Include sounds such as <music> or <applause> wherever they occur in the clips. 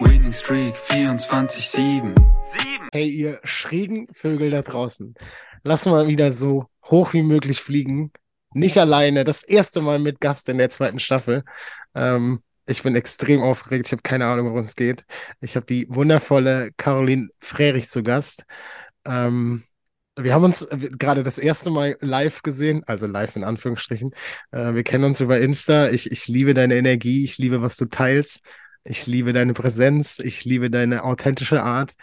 Winning Streak 24-7. Hey, ihr schrägen Vögel da draußen. Lass mal wieder so hoch wie möglich fliegen. Nicht alleine, das erste Mal mit Gast in der zweiten Staffel. Ähm, ich bin extrem aufgeregt, ich habe keine Ahnung, worum es geht. Ich habe die wundervolle Caroline Frerich zu Gast. Ähm, wir haben uns gerade das erste Mal live gesehen, also live in Anführungsstrichen. Äh, wir kennen uns über Insta. Ich, ich liebe deine Energie, ich liebe, was du teilst. Ich liebe deine Präsenz, ich liebe deine authentische Art.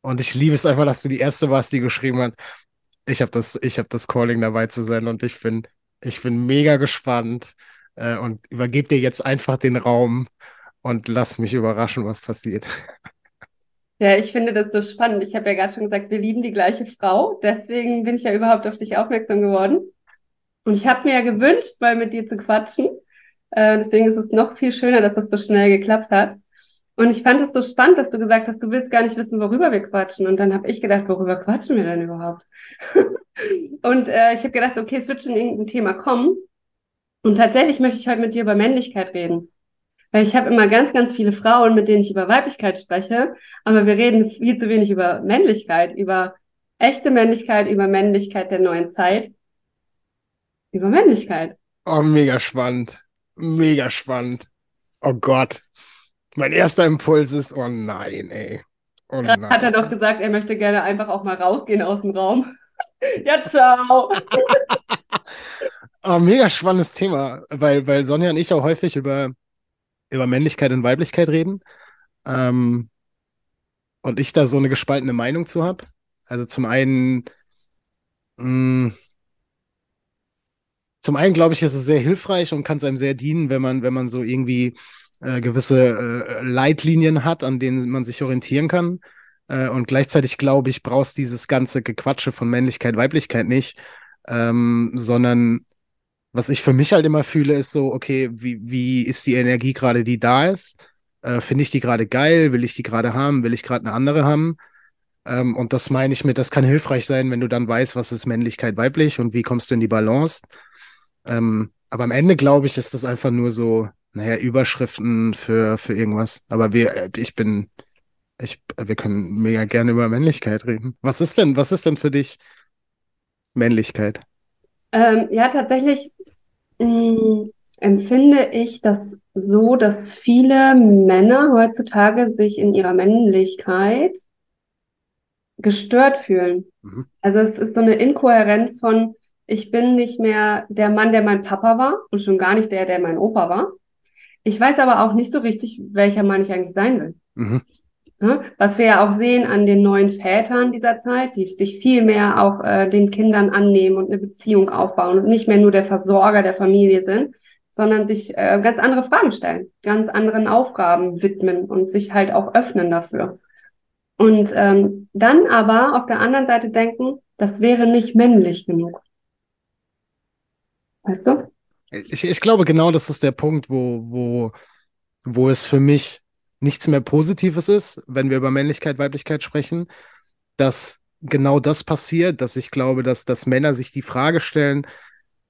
Und ich liebe es einfach, dass du die erste warst, die geschrieben hat, ich habe das, ich das Calling dabei zu sein und ich bin, ich bin mega gespannt äh, und übergebe dir jetzt einfach den Raum und lass mich überraschen, was passiert. <laughs> Ja, ich finde das so spannend. Ich habe ja gerade schon gesagt, wir lieben die gleiche Frau. Deswegen bin ich ja überhaupt auf dich aufmerksam geworden. Und ich habe mir ja gewünscht, mal mit dir zu quatschen. Äh, deswegen ist es noch viel schöner, dass das so schnell geklappt hat. Und ich fand es so spannend, dass du gesagt hast, du willst gar nicht wissen, worüber wir quatschen. Und dann habe ich gedacht, worüber quatschen wir denn überhaupt? <laughs> und äh, ich habe gedacht, okay, es wird schon irgendein Thema kommen. Und tatsächlich möchte ich heute mit dir über Männlichkeit reden. Weil ich habe immer ganz, ganz viele Frauen, mit denen ich über Weiblichkeit spreche, aber wir reden viel zu wenig über Männlichkeit, über echte Männlichkeit, über Männlichkeit der neuen Zeit, über Männlichkeit. Oh, mega spannend. Mega spannend. Oh Gott. Mein erster Impuls ist, oh nein, ey. Oh nein. Hat er doch gesagt, er möchte gerne einfach auch mal rausgehen aus dem Raum. <laughs> ja, ciao. <laughs> oh, mega spannendes Thema, weil, weil Sonja und ich auch häufig über, über Männlichkeit und Weiblichkeit reden. Ähm, und ich da so eine gespaltene Meinung zu habe. Also zum einen, mh, mm, zum einen glaube ich, ist es sehr hilfreich und kann es einem sehr dienen, wenn man, wenn man so irgendwie äh, gewisse äh, Leitlinien hat, an denen man sich orientieren kann. Äh, und gleichzeitig glaube ich, brauchst dieses ganze Gequatsche von Männlichkeit, Weiblichkeit nicht, ähm, sondern was ich für mich halt immer fühle, ist so, okay, wie, wie ist die Energie gerade, die da ist? Äh, Finde ich die gerade geil? Will ich die gerade haben? Will ich gerade eine andere haben? Ähm, und das meine ich mit, das kann hilfreich sein, wenn du dann weißt, was ist Männlichkeit, weiblich und wie kommst du in die Balance. Ähm, aber am Ende, glaube ich, ist das einfach nur so, naja, Überschriften für, für irgendwas. Aber wir, äh, ich bin, ich, wir können mega gerne über Männlichkeit reden. Was ist denn, was ist denn für dich Männlichkeit? Ähm, ja, tatsächlich mh, mm, empfinde ich das so, dass viele Männer heutzutage sich in ihrer Männlichkeit gestört fühlen. Mhm. Also es ist so eine Inkohärenz von, ich bin nicht mehr der Mann, der mein Papa war und schon gar nicht der, der mein Opa war. Ich weiß aber auch nicht so richtig, welcher Mann ich eigentlich sein will. Mhm. Ja, was wir ja auch sehen an den neuen Vätern dieser Zeit, die sich viel mehr auch äh, den Kindern annehmen und eine Beziehung aufbauen und nicht mehr nur der Versorger der Familie sind, sondern sich äh, ganz andere Fragen stellen, ganz anderen Aufgaben widmen und sich halt auch öffnen dafür. Und ähm, dann aber auf der anderen Seite denken, das wäre nicht männlich genug. Weißt du? Ich, ich glaube, genau das ist der Punkt, wo, wo, wo es für mich nichts mehr Positives ist, wenn wir über Männlichkeit, Weiblichkeit sprechen, dass genau das passiert, dass ich glaube, dass, dass Männer sich die Frage stellen,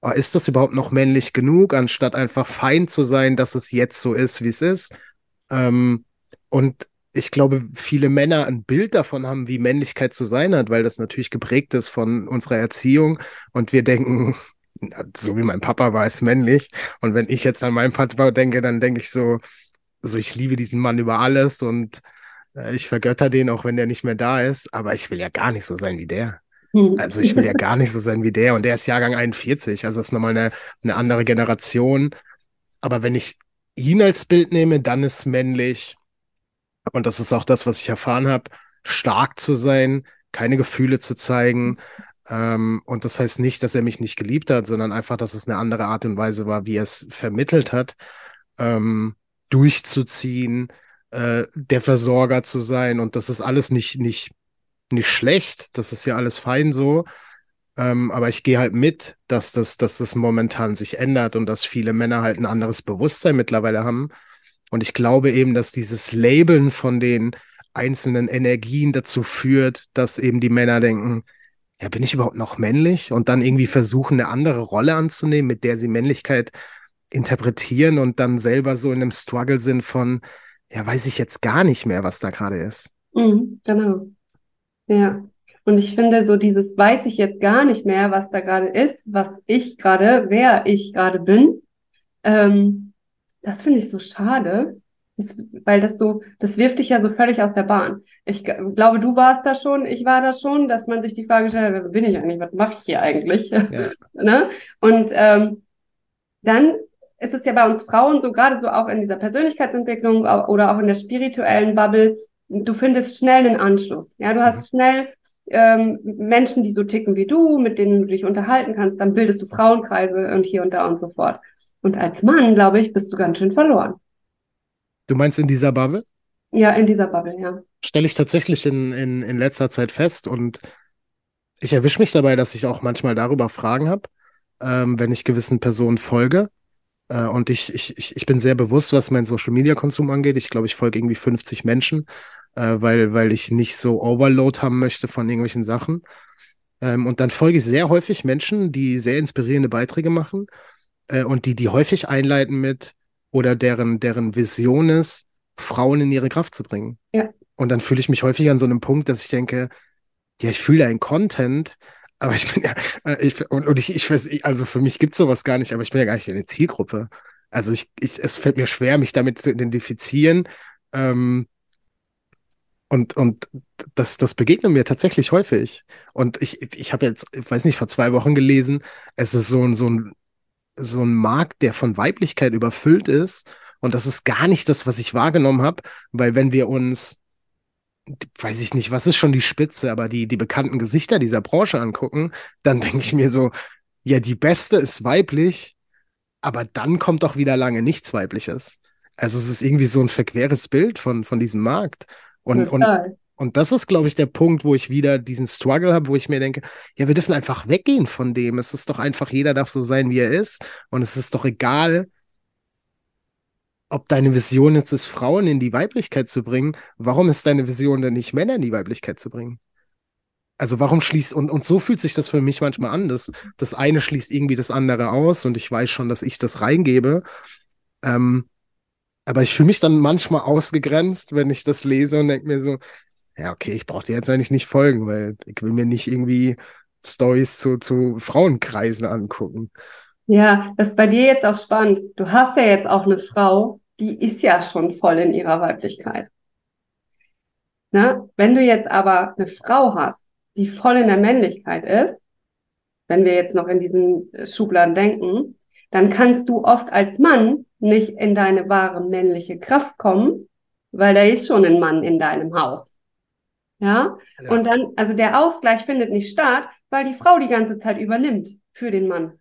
oh, ist das überhaupt noch männlich genug, anstatt einfach fein zu sein, dass es jetzt so ist, wie es ist. Ähm, und ich glaube, viele Männer ein Bild davon haben, wie Männlichkeit zu sein hat, weil das natürlich geprägt ist von unserer Erziehung und wir denken, so wie mein Papa war es männlich. Und wenn ich jetzt an meinen Papa denke, dann denke ich so, so ich liebe diesen Mann über alles und Äh, Ich vergötter den, auch wenn der nicht mehr da ist, aber ich will ja gar nicht so sein wie der. Also ich will ja gar nicht so sein wie der und der ist Jahrgang 41, also ist nochmal eine, eine andere Generation. Aber wenn ich ihn als Bild nehme, dann ist männlich, und das ist auch das, was ich erfahren habe, stark zu sein, keine Gefühle zu zeigen. Ähm, und das heißt nicht, dass er mich nicht geliebt hat, sondern einfach, dass es eine andere Art und Weise war, wie er es vermittelt hat, ähm, durchzuziehen, äh, der Versorger zu sein. Und das ist alles nicht, nicht, nicht schlecht. Das ist ja alles fein so. Ähm, aber ich gehe halt mit, dass das, dass das momentan sich ändert und dass viele Männer halt ein anderes Bewusstsein mittlerweile haben. Und ich glaube eben, dass dieses Labeln von den einzelnen Energien dazu führt, dass eben die Männer denken, ja, bin ich überhaupt noch männlich? Und dann irgendwie versuchen, eine andere Rolle anzunehmen, mit der sie Männlichkeit interpretieren und dann selber so in einem Struggle sind von, ja, weiß ich jetzt gar nicht mehr, was da gerade ist. Mhm, genau. Ja. Und ich finde, so dieses weiß ich jetzt gar nicht mehr, was da gerade ist, was ich gerade, wer ich gerade bin, ähm, das finde ich so schade, das, weil das so, das wirft dich ja so völlig aus der Bahn. Ich glaube, du warst da schon, ich war da schon, dass man sich die Frage gestellt hat, wer bin ich eigentlich, was mache ich hier eigentlich? Ja. <laughs> Ne? Und ähm, dann ist es ja bei uns Frauen so, gerade so auch in dieser Persönlichkeitsentwicklung oder auch in der spirituellen Bubble, du findest schnell einen Anschluss. Ja, du hast schnell ähm, Menschen, die so ticken wie du, mit denen du dich unterhalten kannst, dann bildest du Frauenkreise und hier und da und so fort. Und als Mann, glaube ich, bist du ganz schön verloren. Du meinst in dieser Bubble? Ja, in dieser Bubble, ja. Stelle ich tatsächlich in, in, in letzter Zeit fest und ich erwische mich dabei, dass ich auch manchmal darüber Fragen habe, ähm, wenn ich gewissen Personen folge. Äh, und ich, ich, ich, bin sehr bewusst, was meinen Social Media Konsum angeht. Ich glaube, ich folge irgendwie 50 Menschen, äh, weil, weil ich nicht so Overload haben möchte von irgendwelchen Sachen. Ähm, und dann folge ich sehr häufig Menschen, die sehr inspirierende Beiträge machen äh, und die, die häufig einleiten mit oder deren, deren Vision ist, Frauen in ihre Kraft zu bringen. Ja. Und dann fühle ich mich häufig an so einem Punkt, dass ich denke, ja, ich fühle einen Content, aber ich bin ja, äh, ich, und, und ich, ich weiß, also für mich gibt's sowas gar nicht, aber ich bin ja gar nicht in der Zielgruppe. Also ich, ich, es fällt mir schwer, mich damit zu identifizieren. Ähm, und, und das, das begegnet mir tatsächlich häufig. Und ich, ich habe jetzt, ich weiß nicht, vor zwei Wochen gelesen, es ist so ein, so ein, so ein Markt, der von Weiblichkeit überfüllt ist. Und das ist gar nicht das, was ich wahrgenommen habe, weil wenn wir uns, weiß ich nicht, was ist schon die Spitze, aber die, die bekannten Gesichter dieser Branche angucken, dann <laughs> denke ich mir so, ja, die beste ist weiblich, aber dann kommt doch wieder lange nichts Weibliches. Also es ist irgendwie so ein verqueres Bild von, von diesem Markt. Und, und. Und das ist, glaube ich, der Punkt, wo ich wieder diesen Struggle habe, wo ich mir denke, ja, wir dürfen einfach weggehen von dem. Es ist doch einfach, jeder darf so sein, wie er ist. Und es ist doch egal, ob deine Vision jetzt ist, Frauen in die Weiblichkeit zu bringen. Warum ist deine Vision denn nicht, Männer in die Weiblichkeit zu bringen? Also warum schließt, und, und so fühlt sich das für mich manchmal an, dass das eine schließt irgendwie das andere aus und ich weiß schon, dass ich das reingebe. Ähm, aber ich fühle mich dann manchmal ausgegrenzt, wenn ich das lese und denke mir so, ja, okay, ich brauche dir jetzt eigentlich nicht folgen, weil ich will mir nicht irgendwie Stories zu, zu Frauenkreisen angucken. Ja, das ist bei dir jetzt auch spannend. Du hast ja jetzt auch eine Frau, die ist ja schon voll in ihrer Weiblichkeit. Ne? Wenn du jetzt aber eine Frau hast, die voll in der Männlichkeit ist, wenn wir jetzt noch in diesen Schubladen denken, dann kannst du oft als Mann nicht in deine wahre männliche Kraft kommen, weil da ist schon ein Mann in deinem Haus. Ja? Ja. Und dann, also der Ausgleich findet nicht statt, weil die Frau die ganze Zeit übernimmt für den Mann.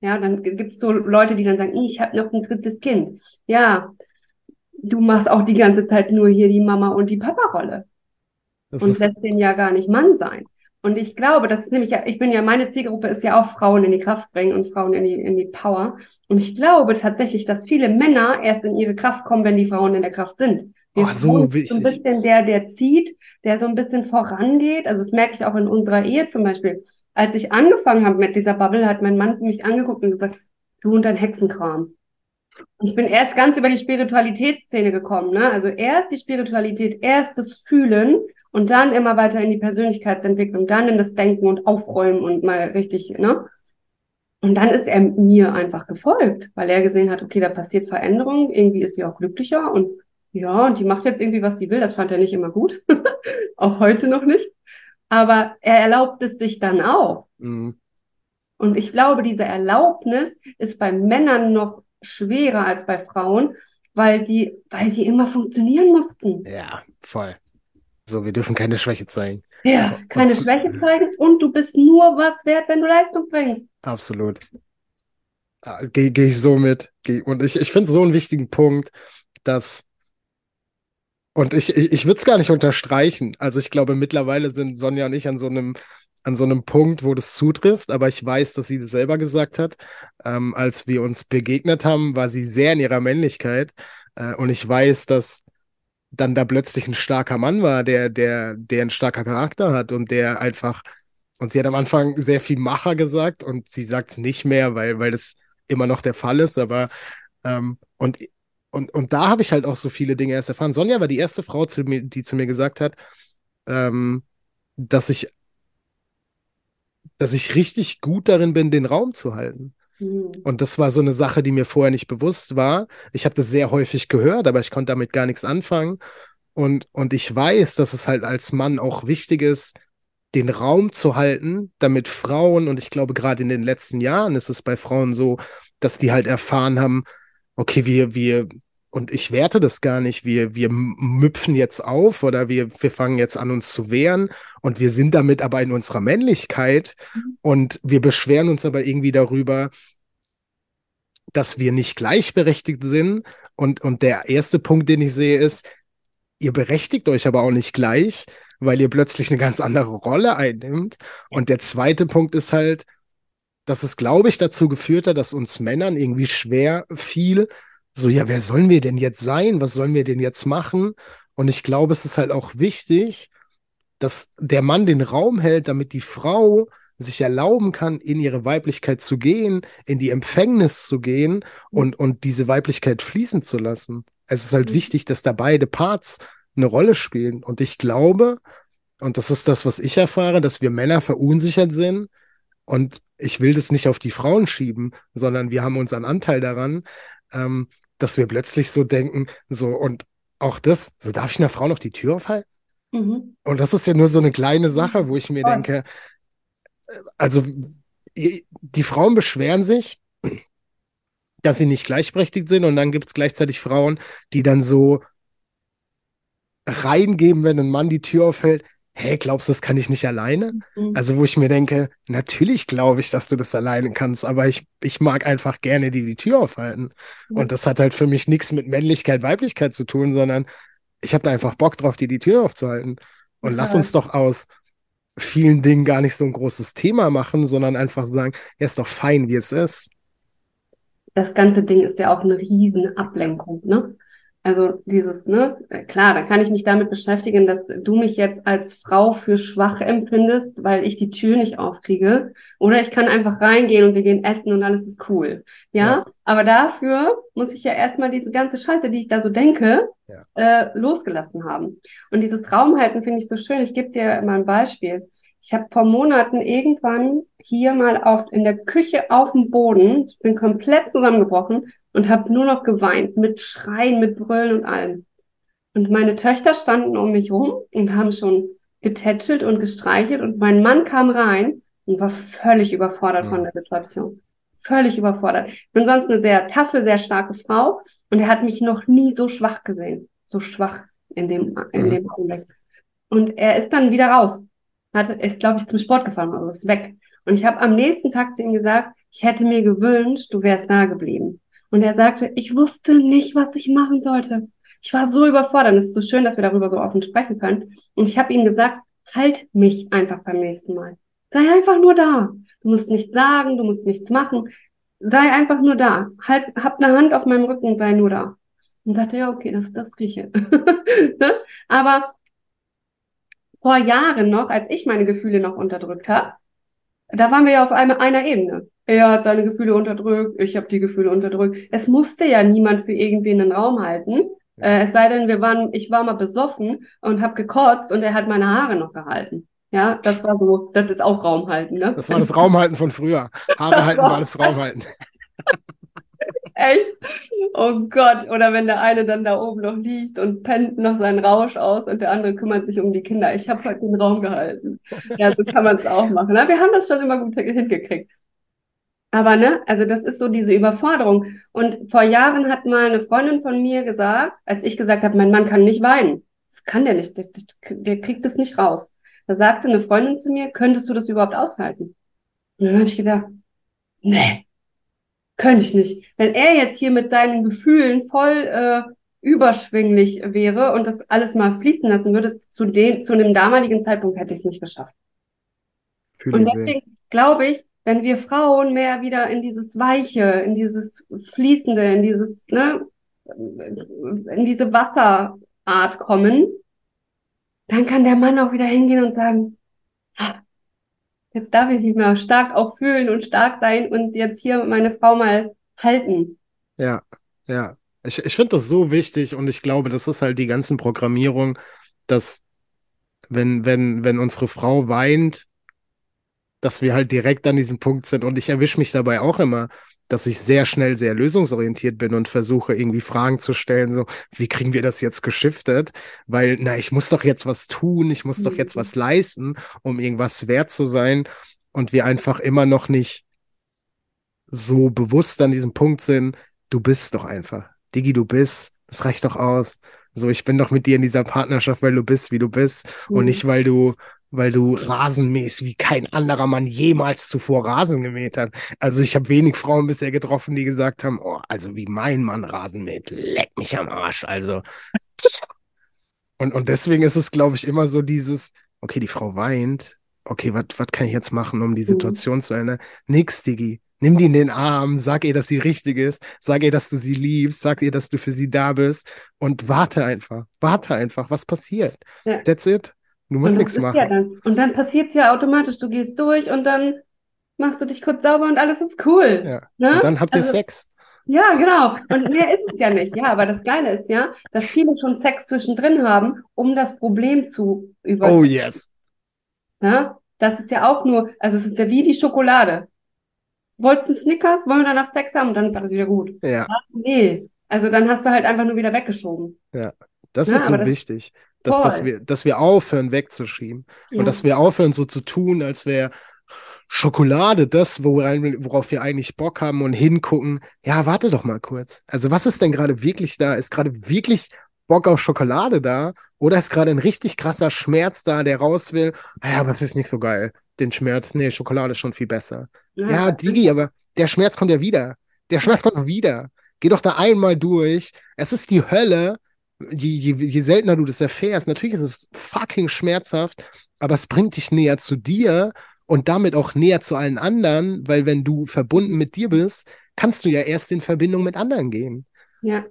Ja, dann gibt es so Leute, die dann sagen, ich habe noch ein drittes Kind. Ja, du machst auch die ganze Zeit nur hier die Mama und die Papa-Rolle und lässt den ja gar nicht Mann sein. Und ich glaube, das ist nämlich ja, ich bin ja, meine Zielgruppe ist ja auch Frauen in die Kraft bringen und Frauen in die, in die Power. Und ich glaube tatsächlich, dass viele Männer erst in ihre Kraft kommen, wenn die Frauen in der Kraft sind. Wir Oh, so so ein wichtig. bisschen der, der zieht, der so ein bisschen vorangeht. Also das merke ich auch in unserer Ehe zum Beispiel. Als ich angefangen habe mit dieser Bubble, hat mein Mann mich angeguckt und gesagt, du und dein Hexenkram. Und ich bin erst ganz über die Spiritualitätsszene gekommen, ne? Also erst die Spiritualität, erst das Fühlen und dann immer weiter in die Persönlichkeitsentwicklung, dann in das Denken und Aufräumen und mal richtig, ne? Und dann ist er mir einfach gefolgt, weil er gesehen hat, okay, da passiert Veränderung, irgendwie ist sie auch glücklicher und ja, und die macht jetzt irgendwie, was sie will. Das fand er nicht immer gut. <laughs> auch heute noch nicht. Aber er erlaubt es sich dann auch. Mhm. Und ich glaube, diese Erlaubnis ist bei Männern noch schwerer als bei Frauen, weil die, weil sie immer funktionieren mussten. Ja, voll. So, wir dürfen keine Schwäche zeigen. Ja, keine Und- Schwäche zeigen und du bist nur was wert, wenn du Leistung bringst. Absolut. Ah, Gehe geh ich so mit. Geh, und ich, ich finde so einen wichtigen Punkt, dass, und ich, ich, ich würde es gar nicht unterstreichen. Also ich glaube, mittlerweile sind Sonja und ich an so einem, an so einem Punkt, wo das zutrifft, aber ich weiß, dass sie das selber gesagt hat. Ähm, als wir uns begegnet haben, war sie sehr in ihrer Männlichkeit. Äh, und ich weiß, dass dann da plötzlich ein starker Mann war, der, der, der ein starker Charakter hat und der einfach, und sie hat am Anfang sehr viel Macher gesagt und sie sagt es nicht mehr, weil, weil das immer noch der Fall ist, aber ähm, und, und, und da habe ich halt auch so viele Dinge erst erfahren. Sonja war die erste Frau, zu mir, die zu mir gesagt hat, ähm, dass ich, dass ich richtig gut darin bin, den Raum zu halten. Hm. Und das war so eine Sache, die mir vorher nicht bewusst war. Ich habe das sehr häufig gehört, aber ich konnte damit gar nichts anfangen. Und, und ich weiß, dass es halt als Mann auch wichtig ist, den Raum zu halten, damit Frauen, und ich glaube, gerade in den letzten Jahren ist es bei Frauen so, dass die halt erfahren haben, okay, wir, wir, und ich werte das gar nicht, wir, wir müpfen jetzt auf oder wir, wir fangen jetzt an, uns zu wehren. Und wir sind damit aber in unserer Männlichkeit. Und wir beschweren uns aber irgendwie darüber, dass wir nicht gleichberechtigt sind. Und, und der erste Punkt, den ich sehe, ist, ihr berechtigt euch aber auch nicht gleich, weil ihr plötzlich eine ganz andere Rolle einnimmt. Und der zweite Punkt ist halt, dass es, glaube ich, dazu geführt hat, dass uns Männern irgendwie schwer fiel, so, ja, wer sollen wir denn jetzt sein? Was sollen wir denn jetzt machen? Und ich glaube, es ist halt auch wichtig, dass der Mann den Raum hält, damit die Frau sich erlauben kann, in ihre Weiblichkeit zu gehen, in die Empfängnis zu gehen und, und diese Weiblichkeit fließen zu lassen. Es ist halt Mhm. wichtig, dass da beide Parts eine Rolle spielen. Und ich glaube, und das ist das, was ich erfahre, dass wir Männer verunsichert sind. Und ich will das nicht auf die Frauen schieben, sondern wir haben unseren Anteil daran, ähm, dass wir plötzlich so denken, so und auch das, so darf ich einer Frau noch die Tür aufhalten? Mhm. Und das ist ja nur so eine kleine Sache, wo ich mir Voll. denke, äh, also die die Frauen beschweren sich, dass sie nicht gleichberechtigt sind und dann gibt es gleichzeitig Frauen, die dann so reingeben, wenn ein Mann die Tür aufhält, hä, glaubst du, das kann ich nicht alleine? Mhm. Also wo ich mir denke, natürlich glaube ich, dass du das alleine kannst, aber ich, ich mag einfach gerne die die Tür aufhalten. Ja. Und das hat halt für mich nichts mit Männlichkeit, Weiblichkeit zu tun, sondern ich habe da einfach Bock drauf, dir die Tür aufzuhalten. Und lass Total. uns doch aus vielen Dingen gar nicht so ein großes Thema machen, sondern einfach sagen, ja, ist doch fein, wie es ist. das ganze Ding ist ja auch eine riesen Ablenkung, ne? Also dieses, ne, äh, klar, da kann ich mich damit beschäftigen, dass du mich jetzt als Frau für schwach empfindest, weil ich die Tür nicht aufkriege. Oder ich kann einfach reingehen und wir gehen essen und alles ist cool. Ja, Ja. aber dafür muss ich ja erstmal diese ganze Scheiße, die ich da so denke, Ja. äh, losgelassen haben. Und dieses Raumhalten finde ich so schön. Ich gebe dir mal ein Beispiel. Ich habe vor Monaten irgendwann hier mal auf, in der Küche auf dem Boden, ich bin komplett zusammengebrochen und habe nur noch geweint, mit Schreien, mit Brüllen und allem. Und meine Töchter standen um mich rum und haben schon getätschelt und gestreichelt und mein Mann kam rein und war völlig überfordert von Mhm. der Situation. Völlig überfordert. Ich bin sonst eine sehr taffe, sehr starke Frau und er hat mich noch nie so schwach gesehen. So schwach in dem, in Mhm. dem Augenblick. Und er ist dann wieder raus. Hat, ist, glaube ich, zum Sport gefahren, also ist weg. Und ich habe am nächsten Tag zu ihm gesagt, ich hätte mir gewünscht, du wärst da geblieben. Und er sagte, ich wusste nicht, was ich machen sollte. Ich war so überfordert. Und es ist so schön, dass wir darüber so offen sprechen können. Und ich habe ihm gesagt, halt mich einfach beim nächsten Mal. Sei einfach nur da. Du musst nichts sagen, du musst nichts machen. Sei einfach nur da. Halt, hab eine Hand auf meinem Rücken, sei nur da. Und sagte, ja, okay, das, das rieche. <laughs> ne? Aber vor Jahren noch, als ich meine Gefühle noch unterdrückt habe, da waren wir ja auf einer, einer Ebene. Er hat seine Gefühle unterdrückt, ich habe die Gefühle unterdrückt. Es musste ja niemand für irgendwie einen Raum halten. Äh, es sei denn, wir waren, ich war mal besoffen und habe gekotzt und er hat meine Haare noch gehalten. Ja, das war so, das ist auch Raum halten, ne? Das war das Raumhalten von früher. Haare <laughs> halten war das Raumhalten. <laughs> Echt? Oh Gott. Oder wenn der eine dann da oben noch liegt und pennt noch seinen Rausch aus und der andere kümmert sich um die Kinder. Ich habe heute den Raum gehalten. Ja, so kann man es auch machen. Na, wir haben das schon immer gut hingekriegt. Aber ne, also das ist so diese Überforderung. Und vor Jahren hat mal eine Freundin von mir gesagt, als ich gesagt habe, mein Mann kann nicht weinen. Das kann der nicht. Der, der kriegt das nicht raus. Da sagte eine Freundin zu mir, könntest du das überhaupt aushalten? Und dann habe ich gedacht, nee, könnte ich nicht. Wenn er jetzt hier mit seinen Gefühlen voll äh, überschwinglich wäre und das alles mal fließen lassen würde, zu dem, zu einem damaligen Zeitpunkt hätte ich es nicht geschafft. Fühle und deswegen glaube ich, wenn wir Frauen mehr wieder in dieses Weiche, in dieses Fließende, in dieses, ne, in diese Wasserart kommen, dann kann der Mann auch wieder hingehen und sagen, jetzt darf ich mich mal stark auch fühlen und stark sein und jetzt hier meine Frau mal halten. Ja, ja. Ich, ich finde das so wichtig und ich glaube, das ist halt die ganzen Programmierung, dass wenn, wenn, wenn unsere Frau weint, dass wir halt direkt an diesem Punkt sind und ich erwische mich dabei auch immer, dass ich sehr schnell sehr lösungsorientiert bin und versuche irgendwie Fragen zu stellen, so, wie kriegen wir das jetzt geschiftet? Weil, na, ich muss doch jetzt was tun, ich muss mhm. doch jetzt was leisten, um irgendwas wert zu sein und wir einfach immer noch nicht so bewusst an diesem Punkt sind, du bist doch einfach. Digi, du bist, das reicht doch aus. So, ich bin doch mit dir in dieser Partnerschaft, weil du bist, wie du bist mhm. und nicht, weil du weil du Rasen mähst, wie kein anderer Mann jemals zuvor Rasen gemäht hat. Also ich habe wenig Frauen bisher getroffen, die gesagt haben, oh, also wie mein Mann Rasen mäht, leck mich am Arsch. Also und, und deswegen ist es, glaube ich, immer so dieses, okay, die Frau weint, okay, was kann ich jetzt machen, um die mhm. Situation mhm. zu ändern? Nix, Diggi. Nimm die in den Arm, sag ihr, dass sie richtig ist, sag ihr, dass du sie liebst, sag ihr, dass du für sie da bist und warte einfach. Warte einfach, was passiert. Ja. That's it. Du musst nichts machen. Ja dann. Und dann passiert es ja automatisch. Du gehst durch und dann machst du dich kurz sauber und alles ist cool. Ja. Ne? Und dann habt ihr also, Sex. Ja, genau. Und mehr ist es ja nicht. Ja, aber das Geile ist ja, dass viele schon Sex zwischendrin haben, um das Problem zu überwinden. Oh yes. Ja, das ist ja auch nur, also es ist ja wie die Schokolade. Wolltest du Snickers? Wollen wir danach Sex haben? Und dann ist alles wieder gut. Ja. Ach, nee. Also dann hast du halt einfach nur wieder weggeschoben. Ja. Das ja, ist so wichtig. Dass, dass, wir, dass wir aufhören, wegzuschieben. Ja. Und dass wir aufhören, so zu tun, als wäre Schokolade das, worauf wir eigentlich Bock haben und hingucken. Ja, warte doch mal kurz. Also, was ist denn gerade wirklich da? Ist gerade wirklich Bock auf Schokolade da? Oder ist gerade ein richtig krasser Schmerz da, der raus will? Ah ja, aber es ist nicht so geil. Den Schmerz, nee, Schokolade ist schon viel besser. Ja, ja Digi, aber der Schmerz kommt ja wieder. Der Schmerz kommt wieder. Geh doch da einmal durch. Es ist die Hölle je, je, je seltener du das erfährst, natürlich ist es fucking schmerzhaft, aber es bringt dich näher zu dir und damit auch näher zu allen anderen, weil wenn du verbunden mit dir bist, kannst du ja erst in Verbindung mit anderen gehen. Ja.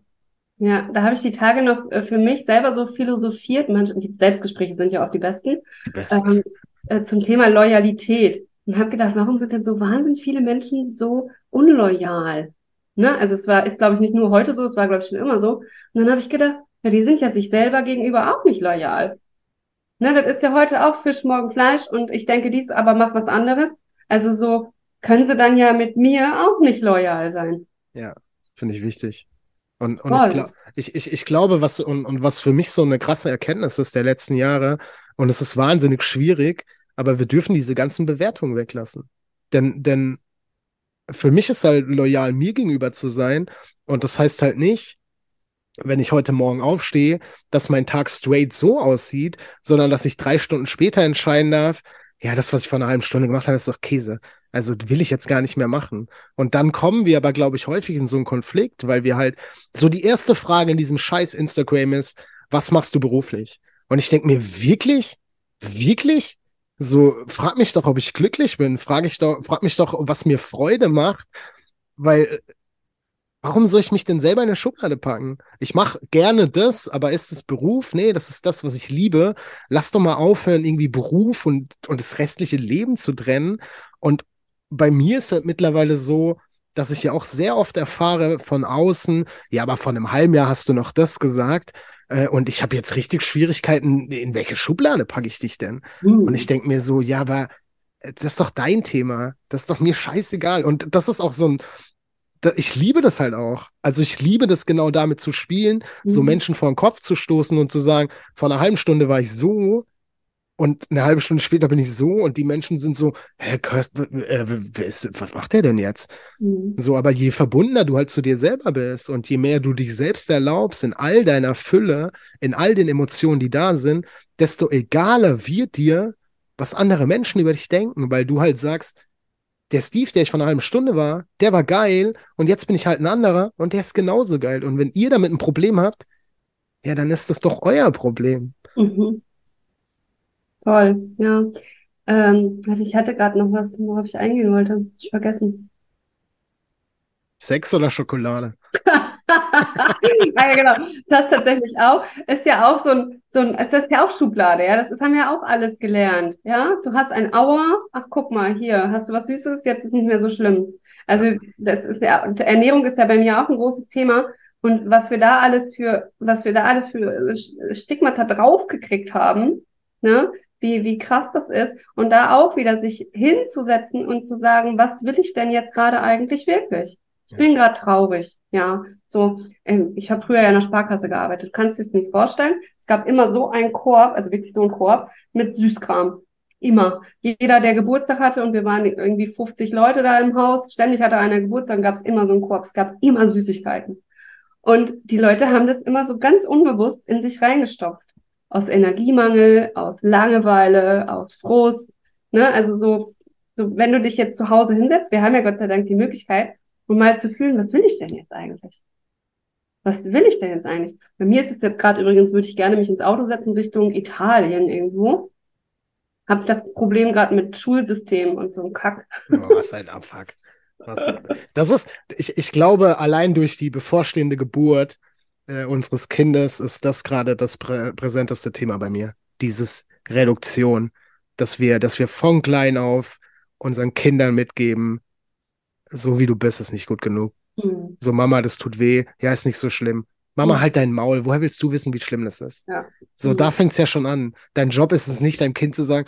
Ja, da habe ich die Tage noch äh, für mich selber so philosophiert. Manche, die Selbstgespräche sind ja auch die besten. Die besten. Ähm, äh, zum Thema Loyalität. Und habe gedacht, warum sind denn so wahnsinnig viele Menschen so unloyal? Ne? Also es war, ist glaube ich nicht nur heute so, es war glaube ich schon immer so. Und dann habe ich gedacht, ja, die sind ja sich selber gegenüber auch nicht loyal. Ne, das ist ja heute auch Fisch, morgen Fleisch und ich denke, dies aber macht was anderes. Also so können sie dann ja mit mir auch nicht loyal sein. Ja, finde ich wichtig. Und, und ich, glaub, ich, ich, ich glaube, was und, und was für mich so eine krasse Erkenntnis ist der letzten Jahre, und es ist wahnsinnig schwierig, aber wir dürfen diese ganzen Bewertungen weglassen. Denn, denn für mich ist halt loyal mir gegenüber zu sein, und das heißt halt nicht, wenn ich heute Morgen aufstehe, dass mein Tag straight so aussieht, sondern dass ich drei Stunden später entscheiden darf, ja, das, was ich vor einer halben Stunde gemacht habe, ist doch Käse. Also will ich jetzt gar nicht mehr machen. Und dann kommen wir aber, glaube ich, häufig in so einen Konflikt, weil wir halt so die erste Frage in diesem scheiß Instagram ist, was machst du beruflich? Und ich denke mir, wirklich? Wirklich? So, frag mich doch, ob ich glücklich bin. Frag, ich doch, frag mich doch, was mir Freude macht. Weil Warum soll ich mich denn selber in eine Schublade packen? Ich mache gerne das, aber ist es Beruf? Nee, das ist das, was ich liebe. Lass doch mal aufhören, irgendwie Beruf und, und das restliche Leben zu trennen. Und bei mir ist es halt mittlerweile so, dass ich ja auch sehr oft erfahre von außen, ja, aber vor einem halben Jahr hast du noch das gesagt. Äh, und ich habe jetzt richtig Schwierigkeiten, in welche Schublade packe ich dich denn? Mhm. Und ich denke mir so, ja, aber äh, das ist doch dein Thema. Das ist doch mir scheißegal. Und das ist auch so ein, ich liebe das halt auch. Also ich liebe das genau damit zu spielen, mhm. so Menschen vor den Kopf zu stoßen und zu sagen, vor einer halben Stunde war ich so und eine halbe Stunde später bin ich so und die Menschen sind so, hä, Kurt, äh, was macht der denn jetzt? Mhm. So, aber je verbundener du halt zu dir selber bist und je mehr du dich selbst erlaubst in all deiner Fülle, in all den Emotionen, die da sind, desto egaler wird dir, was andere Menschen über dich denken, weil du halt sagst, der Steve, der ich vor einer halben Stunde war, der war geil und jetzt bin ich halt ein anderer und der ist genauso geil. Und wenn ihr damit ein Problem habt, ja, dann ist das doch euer Problem. Mhm. Toll, ja. Ähm, ich hatte gerade noch was, worauf ich eingehen wollte. Ich vergessen. Sex oder Schokolade? <laughs> <laughs> ja, genau. Das tatsächlich auch. Ist ja auch so ein, so ein, ist das ja auch Schublade, ja. Das, das haben wir ja auch alles gelernt. Ja, du hast ein Aua. Ach, guck mal, hier, hast du was Süßes? Jetzt ist nicht mehr so schlimm. Also, das ist ja, Ernährung ist ja bei mir auch ein großes Thema. Und was wir da alles für, was wir da alles für Stigmata draufgekriegt haben, ne, wie, wie krass das ist. Und da auch wieder sich hinzusetzen und zu sagen, was will ich denn jetzt gerade eigentlich wirklich? Ich bin gerade traurig, ja. So, ähm, ich habe früher ja in der Sparkasse gearbeitet. Du kannst dir das nicht vorstellen. Es gab immer so einen Korb, also wirklich so einen Korb mit Süßkram. Immer. Jeder, der Geburtstag hatte, und wir waren irgendwie 50 Leute da im Haus, ständig hatte einer Geburtstag, gab es immer so einen Korb. Es gab immer Süßigkeiten. Und die Leute haben das immer so ganz unbewusst in sich reingestopft aus Energiemangel, aus Langeweile, aus Frust. Ne? Also so, so, wenn du dich jetzt zu Hause hinsetzt, wir haben ja Gott sei Dank die Möglichkeit, um mal zu fühlen, was will ich denn jetzt eigentlich? Was will ich denn jetzt eigentlich? Bei mir ist es jetzt gerade übrigens, würde ich gerne mich ins Auto setzen Richtung Italien irgendwo. Hab das Problem gerade mit Schulsystem und so ein Kack. Oh, was ein Abfuck. Was, das ist, ich, ich glaube, allein durch die bevorstehende Geburt äh, unseres Kindes ist das gerade das prä präsenteste Thema bei mir. Dieses Reduktion, dass wir, dass wir von klein auf unseren Kindern mitgeben, so wie du bist, ist nicht gut genug. Mhm. So, Mama, das tut weh. Ja, ist nicht so schlimm. Mama, halt dein Maul. Woher willst du wissen, wie schlimm das ist? Ja. So, mhm. da fängt es ja schon an. Dein Job ist es nicht, deinem Kind zu sagen.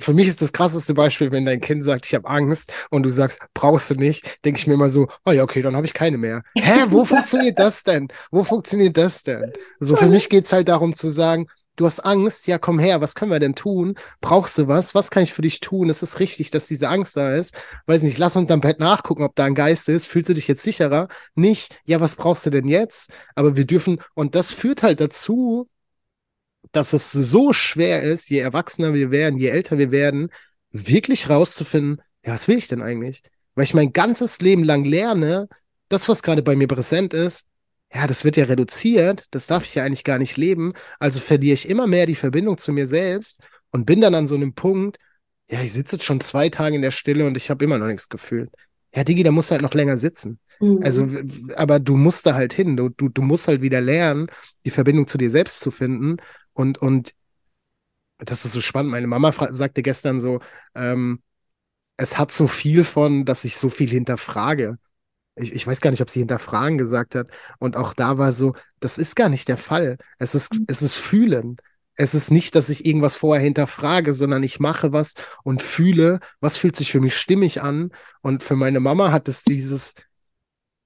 Für mich ist das krasseste Beispiel, wenn dein Kind sagt, ich habe Angst und du sagst, brauchst du nicht, denke ich mir immer so, oh ja, okay, dann habe ich keine mehr. Hä, wo <laughs> funktioniert das denn? Wo funktioniert das denn? So, für mich geht es halt darum zu sagen, du hast Angst, ja, komm her, was können wir denn tun? Brauchst du was? Was kann ich für dich tun? Es ist richtig, dass diese Angst da ist. Weiß nicht, lass unterm Bett nachgucken, ob da ein Geist ist. Fühlst du dich jetzt sicherer? Nicht, ja, was brauchst du denn jetzt? Aber wir dürfen, und das führt halt dazu, dass es so schwer ist, je erwachsener wir werden, je älter wir werden, wirklich rauszufinden, ja, was will ich denn eigentlich? Weil ich mein ganzes Leben lang lerne, das, was gerade bei mir präsent ist, ja, das wird ja reduziert, das darf ich ja eigentlich gar nicht leben, also verliere ich immer mehr die Verbindung zu mir selbst und bin dann an so einem Punkt, ja, ich sitze jetzt schon zwei Tage in der Stille und ich habe immer noch nichts gefühlt. Ja, Digi, da musst du halt noch länger sitzen. Mhm. Also, aber du musst da halt hin, du, du, du musst halt wieder lernen, die Verbindung zu dir selbst zu finden und, und das ist so spannend. Meine Mama sagte gestern so, ähm, es hat so viel von, dass ich so viel hinterfrage ich, ich weiß gar nicht, ob sie hinterfragen gesagt hat. Und auch da war so, das ist gar nicht der Fall. Es ist, mhm. es ist fühlen. Es ist nicht, dass ich irgendwas vorher hinterfrage, sondern ich mache was und fühle, was fühlt sich für mich stimmig an. Und für meine Mama hat es dieses,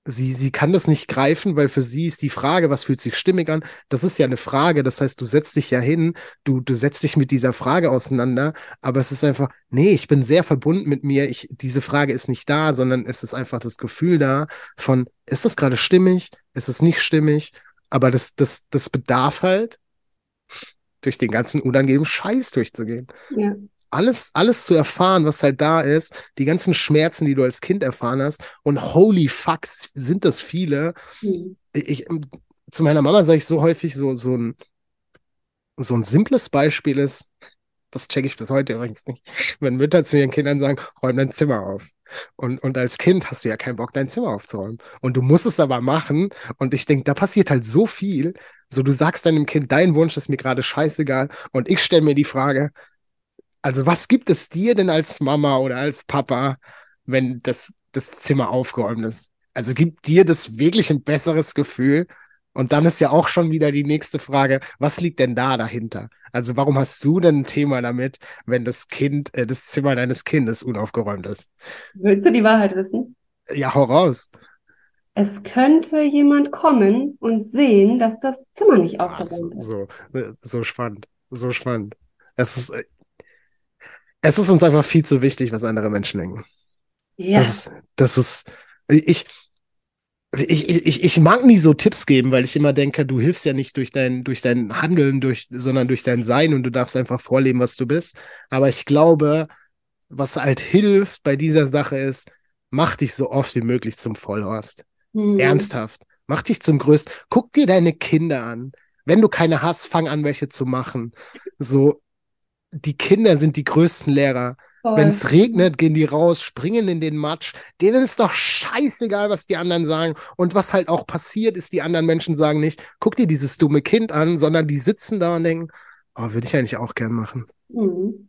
sie, sie kann das nicht greifen, weil für sie ist die Frage, was fühlt sich stimmig an, das ist ja eine Frage. Das heißt, du setzt dich ja hin, du, du setzt dich mit dieser Frage auseinander, aber es ist einfach, nee, ich bin sehr verbunden mit mir. Ich, diese Frage ist nicht da, sondern es ist einfach das Gefühl da von, ist das gerade stimmig? Ist es nicht stimmig? Aber das, das, das bedarf halt, durch den ganzen unangenehmen Scheiß durchzugehen. Ja alles, alles zu erfahren, was halt da ist, die ganzen Schmerzen, die du als Kind erfahren hast. Und holy fuck, sind das viele. Mhm. Ich, zu meiner Mama sage ich so häufig, so, so, ein, so ein simples Beispiel ist, das checke ich bis heute übrigens nicht, wenn Mütter zu ihren Kindern sagen, räum dein Zimmer auf. Und, und als Kind hast du ja keinen Bock, dein Zimmer aufzuräumen. Und du musst es aber machen. Und ich denke, da passiert halt so viel. So, du sagst deinem Kind, dein Wunsch ist mir gerade scheißegal. Und ich stelle mir die Frage, also was gibt es dir denn als Mama oder als Papa, wenn das, das Zimmer aufgeräumt ist? Also gibt dir das wirklich ein besseres Gefühl? Und dann ist ja auch schon wieder die nächste Frage, was liegt denn da dahinter? Also warum hast du denn ein Thema damit, wenn das Kind, äh, das Zimmer deines Kindes unaufgeräumt ist? Willst du die Wahrheit wissen? Ja, hau raus. es könnte jemand kommen und sehen, dass das Zimmer nicht aufgeräumt ist. so, äh, so spannend, so spannend. Es ist, äh, es ist uns einfach viel zu wichtig, was andere Menschen denken. Ja, Das ist, das ist, ich, ich, ich, ich mag nie so Tipps geben, weil ich immer denke, du hilfst ja nicht durch dein, durch dein Handeln, durch, sondern durch dein Sein und du darfst einfach vorleben, was du bist. Aber ich glaube, was halt hilft bei dieser Sache ist, mach dich so oft wie möglich zum Vollhorst. hm. Ernsthaft. Mach dich zum Größten. Guck dir deine Kinder an. Wenn du keine hast, fang an, welche zu machen. So, die Kinder sind die größten Lehrer. Wenn es regnet, gehen die raus, springen in den Matsch. Denen ist doch scheißegal, was die anderen sagen. Und was halt auch passiert, ist, die anderen Menschen sagen nicht, guck dir dieses dumme Kind an, sondern die sitzen da und denken, oh, würde ich eigentlich auch gern machen. Hm.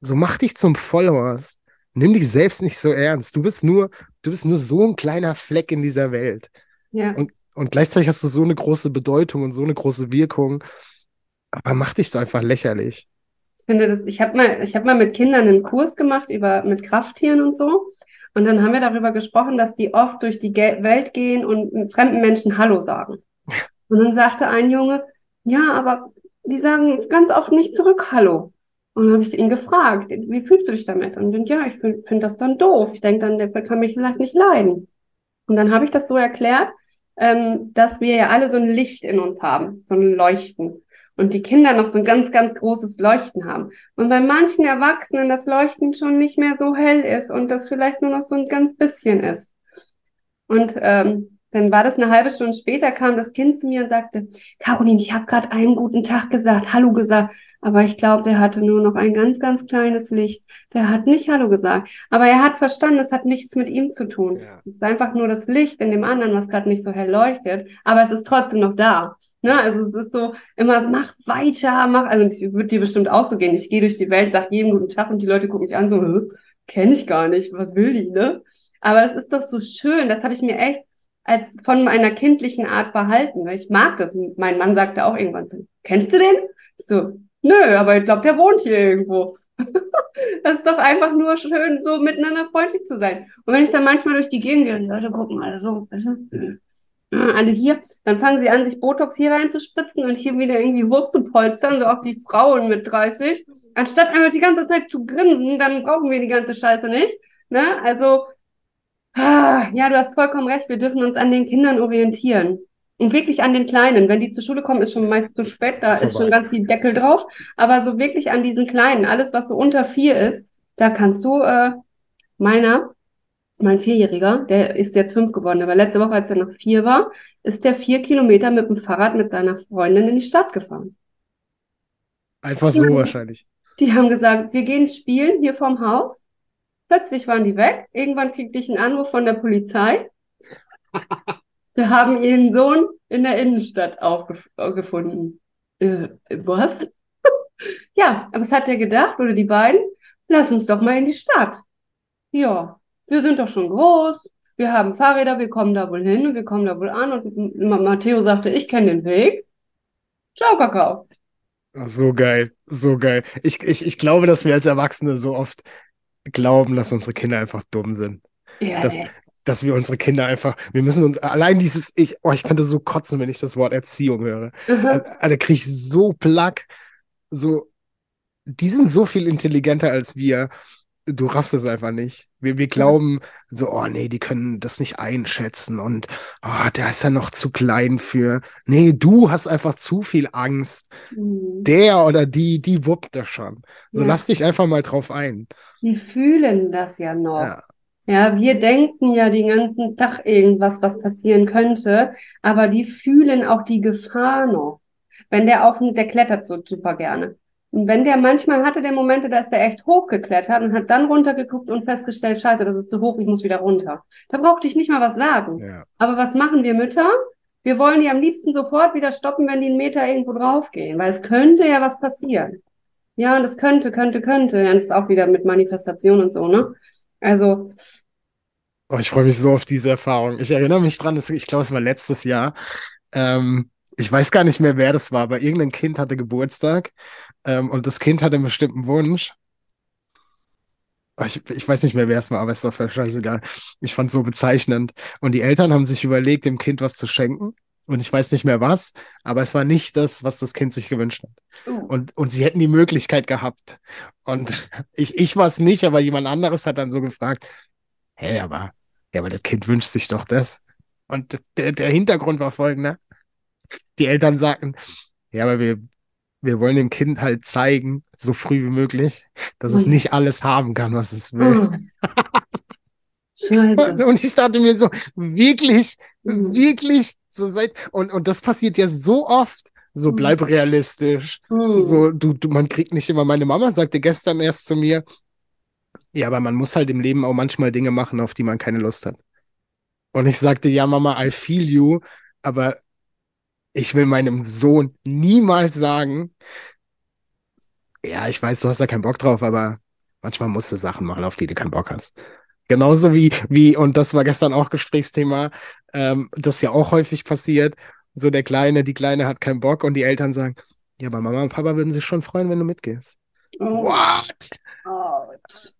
So mach dich zum Vollhorst. Nimm dich selbst nicht so ernst. Du bist nur, du bist nur so ein kleiner Fleck in dieser Welt. Ja. Und, und gleichzeitig hast du so eine große Bedeutung und so eine große Wirkung. Aber mach dich doch einfach lächerlich. Ich finde das, ich habe mal, ich habe mal mit Kindern einen Kurs gemacht über mit Krafttieren und so. Und dann haben wir darüber gesprochen, dass die oft durch die Welt gehen und fremden Menschen Hallo sagen. <laughs> Und dann sagte ein Junge, ja, aber die sagen ganz oft nicht zurück Hallo. Und dann habe ich ihn gefragt, wie fühlst du dich damit? Und dann, ja, ich finde find das dann doof. Ich denke dann, der kann mich vielleicht nicht leiden. Und dann habe ich das so erklärt, ähm, dass wir ja alle so ein Licht in uns haben, so ein Leuchten. Und die Kinder noch so ein ganz, ganz großes Leuchten haben. Und bei manchen Erwachsenen das Leuchten schon nicht mehr so hell ist und das vielleicht nur noch so ein ganz bisschen ist. Und ähm, dann war das eine halbe Stunde später, kam das Kind zu mir und sagte, Caroline, ich habe gerade einen guten Tag gesagt, Hallo gesagt, aber ich glaube, der hatte nur noch ein ganz, ganz kleines Licht. Der hat nicht Hallo gesagt. Aber er hat verstanden, es hat nichts mit ihm zu tun. Ja. Es ist einfach nur das Licht in dem anderen, was gerade nicht so hell leuchtet, aber es ist trotzdem noch da. Ne? Also es ist so immer, mach weiter, mach, also es wird dir bestimmt auch so gehen. Ich gehe durch die Welt, sag jedem guten Tag und die Leute gucken mich an, so, kenne ich gar nicht, was will die, ne? Aber das ist doch so schön, das habe ich mir echt als von meiner kindlichen Art behalten, weil ich mag das. Mein Mann sagte auch irgendwann so, kennst du den? Ich so, nö, aber ich glaube, der wohnt hier irgendwo. <laughs> Das ist doch einfach nur schön, so miteinander freundlich zu sein. Und wenn ich dann manchmal durch die Gegend gehe, und die Leute gucken alle so, weißt du, alle hier, dann fangen sie an, sich Botox hier reinzuspritzen und hier wieder irgendwie Wurst zu polstern, so auch die Frauen mit 30. Anstatt einfach die ganze Zeit zu grinsen, dann brauchen wir die ganze Scheiße nicht. Ne? Also, ah, ja, du hast vollkommen recht, wir dürfen uns an den Kindern orientieren. Und wirklich an den Kleinen. Wenn die zur Schule kommen, ist schon meist zu spät, da ist Vorbei. schon ganz viel Deckel drauf. Aber so wirklich an diesen Kleinen, alles, was so unter vier ist, da kannst du, äh, meiner, mein Vierjähriger, der ist jetzt fünf geworden, aber letzte Woche, als er noch vier war, ist der vier Kilometer mit dem Fahrrad mit seiner Freundin in die Stadt gefahren. Einfach so Ja. wahrscheinlich. Die haben gesagt, wir gehen spielen hier vorm Haus. Plötzlich waren die weg. Irgendwann kriegte ich einen Anruf von der Polizei. <laughs> Wir haben ihren Sohn in der Innenstadt aufgefunden. Äh, was? <laughs> Ja, aber was hat er gedacht, oder die beiden? Lass uns doch mal in die Stadt. Ja, wir sind doch schon groß. Wir haben Fahrräder, wir kommen da wohl hin und wir kommen da wohl an. Und Ma- Matteo sagte, ich kenne den Weg. Ciao, Kakao. So geil, so geil. Ich, ich, ich glaube, dass wir als Erwachsene so oft glauben, dass unsere Kinder einfach dumm sind. Ja, Das, ey. Dass wir unsere Kinder einfach, wir müssen uns, allein dieses, ich, oh, ich könnte so kotzen, wenn ich das Wort Erziehung höre. Aha. Da, da kriege ich so Plack, so, die sind so viel intelligenter als wir. Du raffst es einfach nicht. Wir, wir glauben so, oh nee, die können das nicht einschätzen und oh, der ist ja noch zu klein für. Nee, du hast einfach zu viel Angst. Mhm. Der oder die, die wuppt das schon. So Ja. lass dich einfach mal drauf ein. Die fühlen das ja noch. Ja. Ja, wir denken ja den ganzen Tag irgendwas, was passieren könnte, aber die fühlen auch die Gefahr noch. Wenn der auf, der klettert so super gerne. Und wenn der manchmal hatte der Momente, da ist der echt hochgeklettert und hat dann runtergeguckt und festgestellt, scheiße, das ist zu hoch, ich muss wieder runter. Da brauchte ich nicht mal was sagen. Ja. Aber was machen wir Mütter? Wir wollen die am liebsten sofort wieder stoppen, wenn die einen Meter irgendwo draufgehen, weil es könnte ja was passieren. Ja, und es könnte, könnte, könnte. Ja, das ist auch wieder mit Manifestation und so, ne? Also, Oh, ich freue mich so auf diese Erfahrung. Ich erinnere mich dran, dass, ich glaube, es war letztes Jahr. Ähm, ich weiß gar nicht mehr, wer das war, aber irgendein Kind hatte Geburtstag ähm, und das Kind hatte einen bestimmten Wunsch. ich, ich weiß nicht mehr, wer es war, aber ist doch scheißegal. Ich fand es so bezeichnend. Und die Eltern haben sich überlegt, dem Kind was zu schenken. Und ich weiß nicht mehr was, aber es war nicht das, was das Kind sich gewünscht hat. Oh. Und, und sie hätten die Möglichkeit gehabt. Und <laughs> ich, ich war es nicht, aber jemand anderes hat dann so gefragt, hey, aber, ja, aber das Kind wünscht sich doch das. Und der, der Hintergrund war folgender. Die Eltern sagten, ja, aber wir, wir wollen dem Kind halt zeigen, so früh wie möglich, dass es Mhm. nicht alles haben kann, was es will. <laughs> Scheiße. Und ich dachte mir so, wirklich, Mhm. wirklich, so seit, und, und das passiert ja so oft. So, Mhm. bleib realistisch. Hm. So, du, du, man kriegt nicht immer, meine Mama sagte gestern erst zu mir, ja, aber man muss halt im Leben auch manchmal Dinge machen, auf die man keine Lust hat. Und ich sagte, ja, Mama, I feel you, aber ich will meinem Sohn niemals sagen, ja, ich weiß, du hast da keinen Bock drauf, aber manchmal musst du Sachen machen, auf die du keinen Bock hast. Genauso wie, wie, und das war gestern auch Gesprächsthema, ähm, das ja auch häufig passiert. So der Kleine, die Kleine hat keinen Bock und die Eltern sagen, ja, aber Mama und Papa würden sich schon freuen, wenn du mitgehst. Oh. What? Ouch.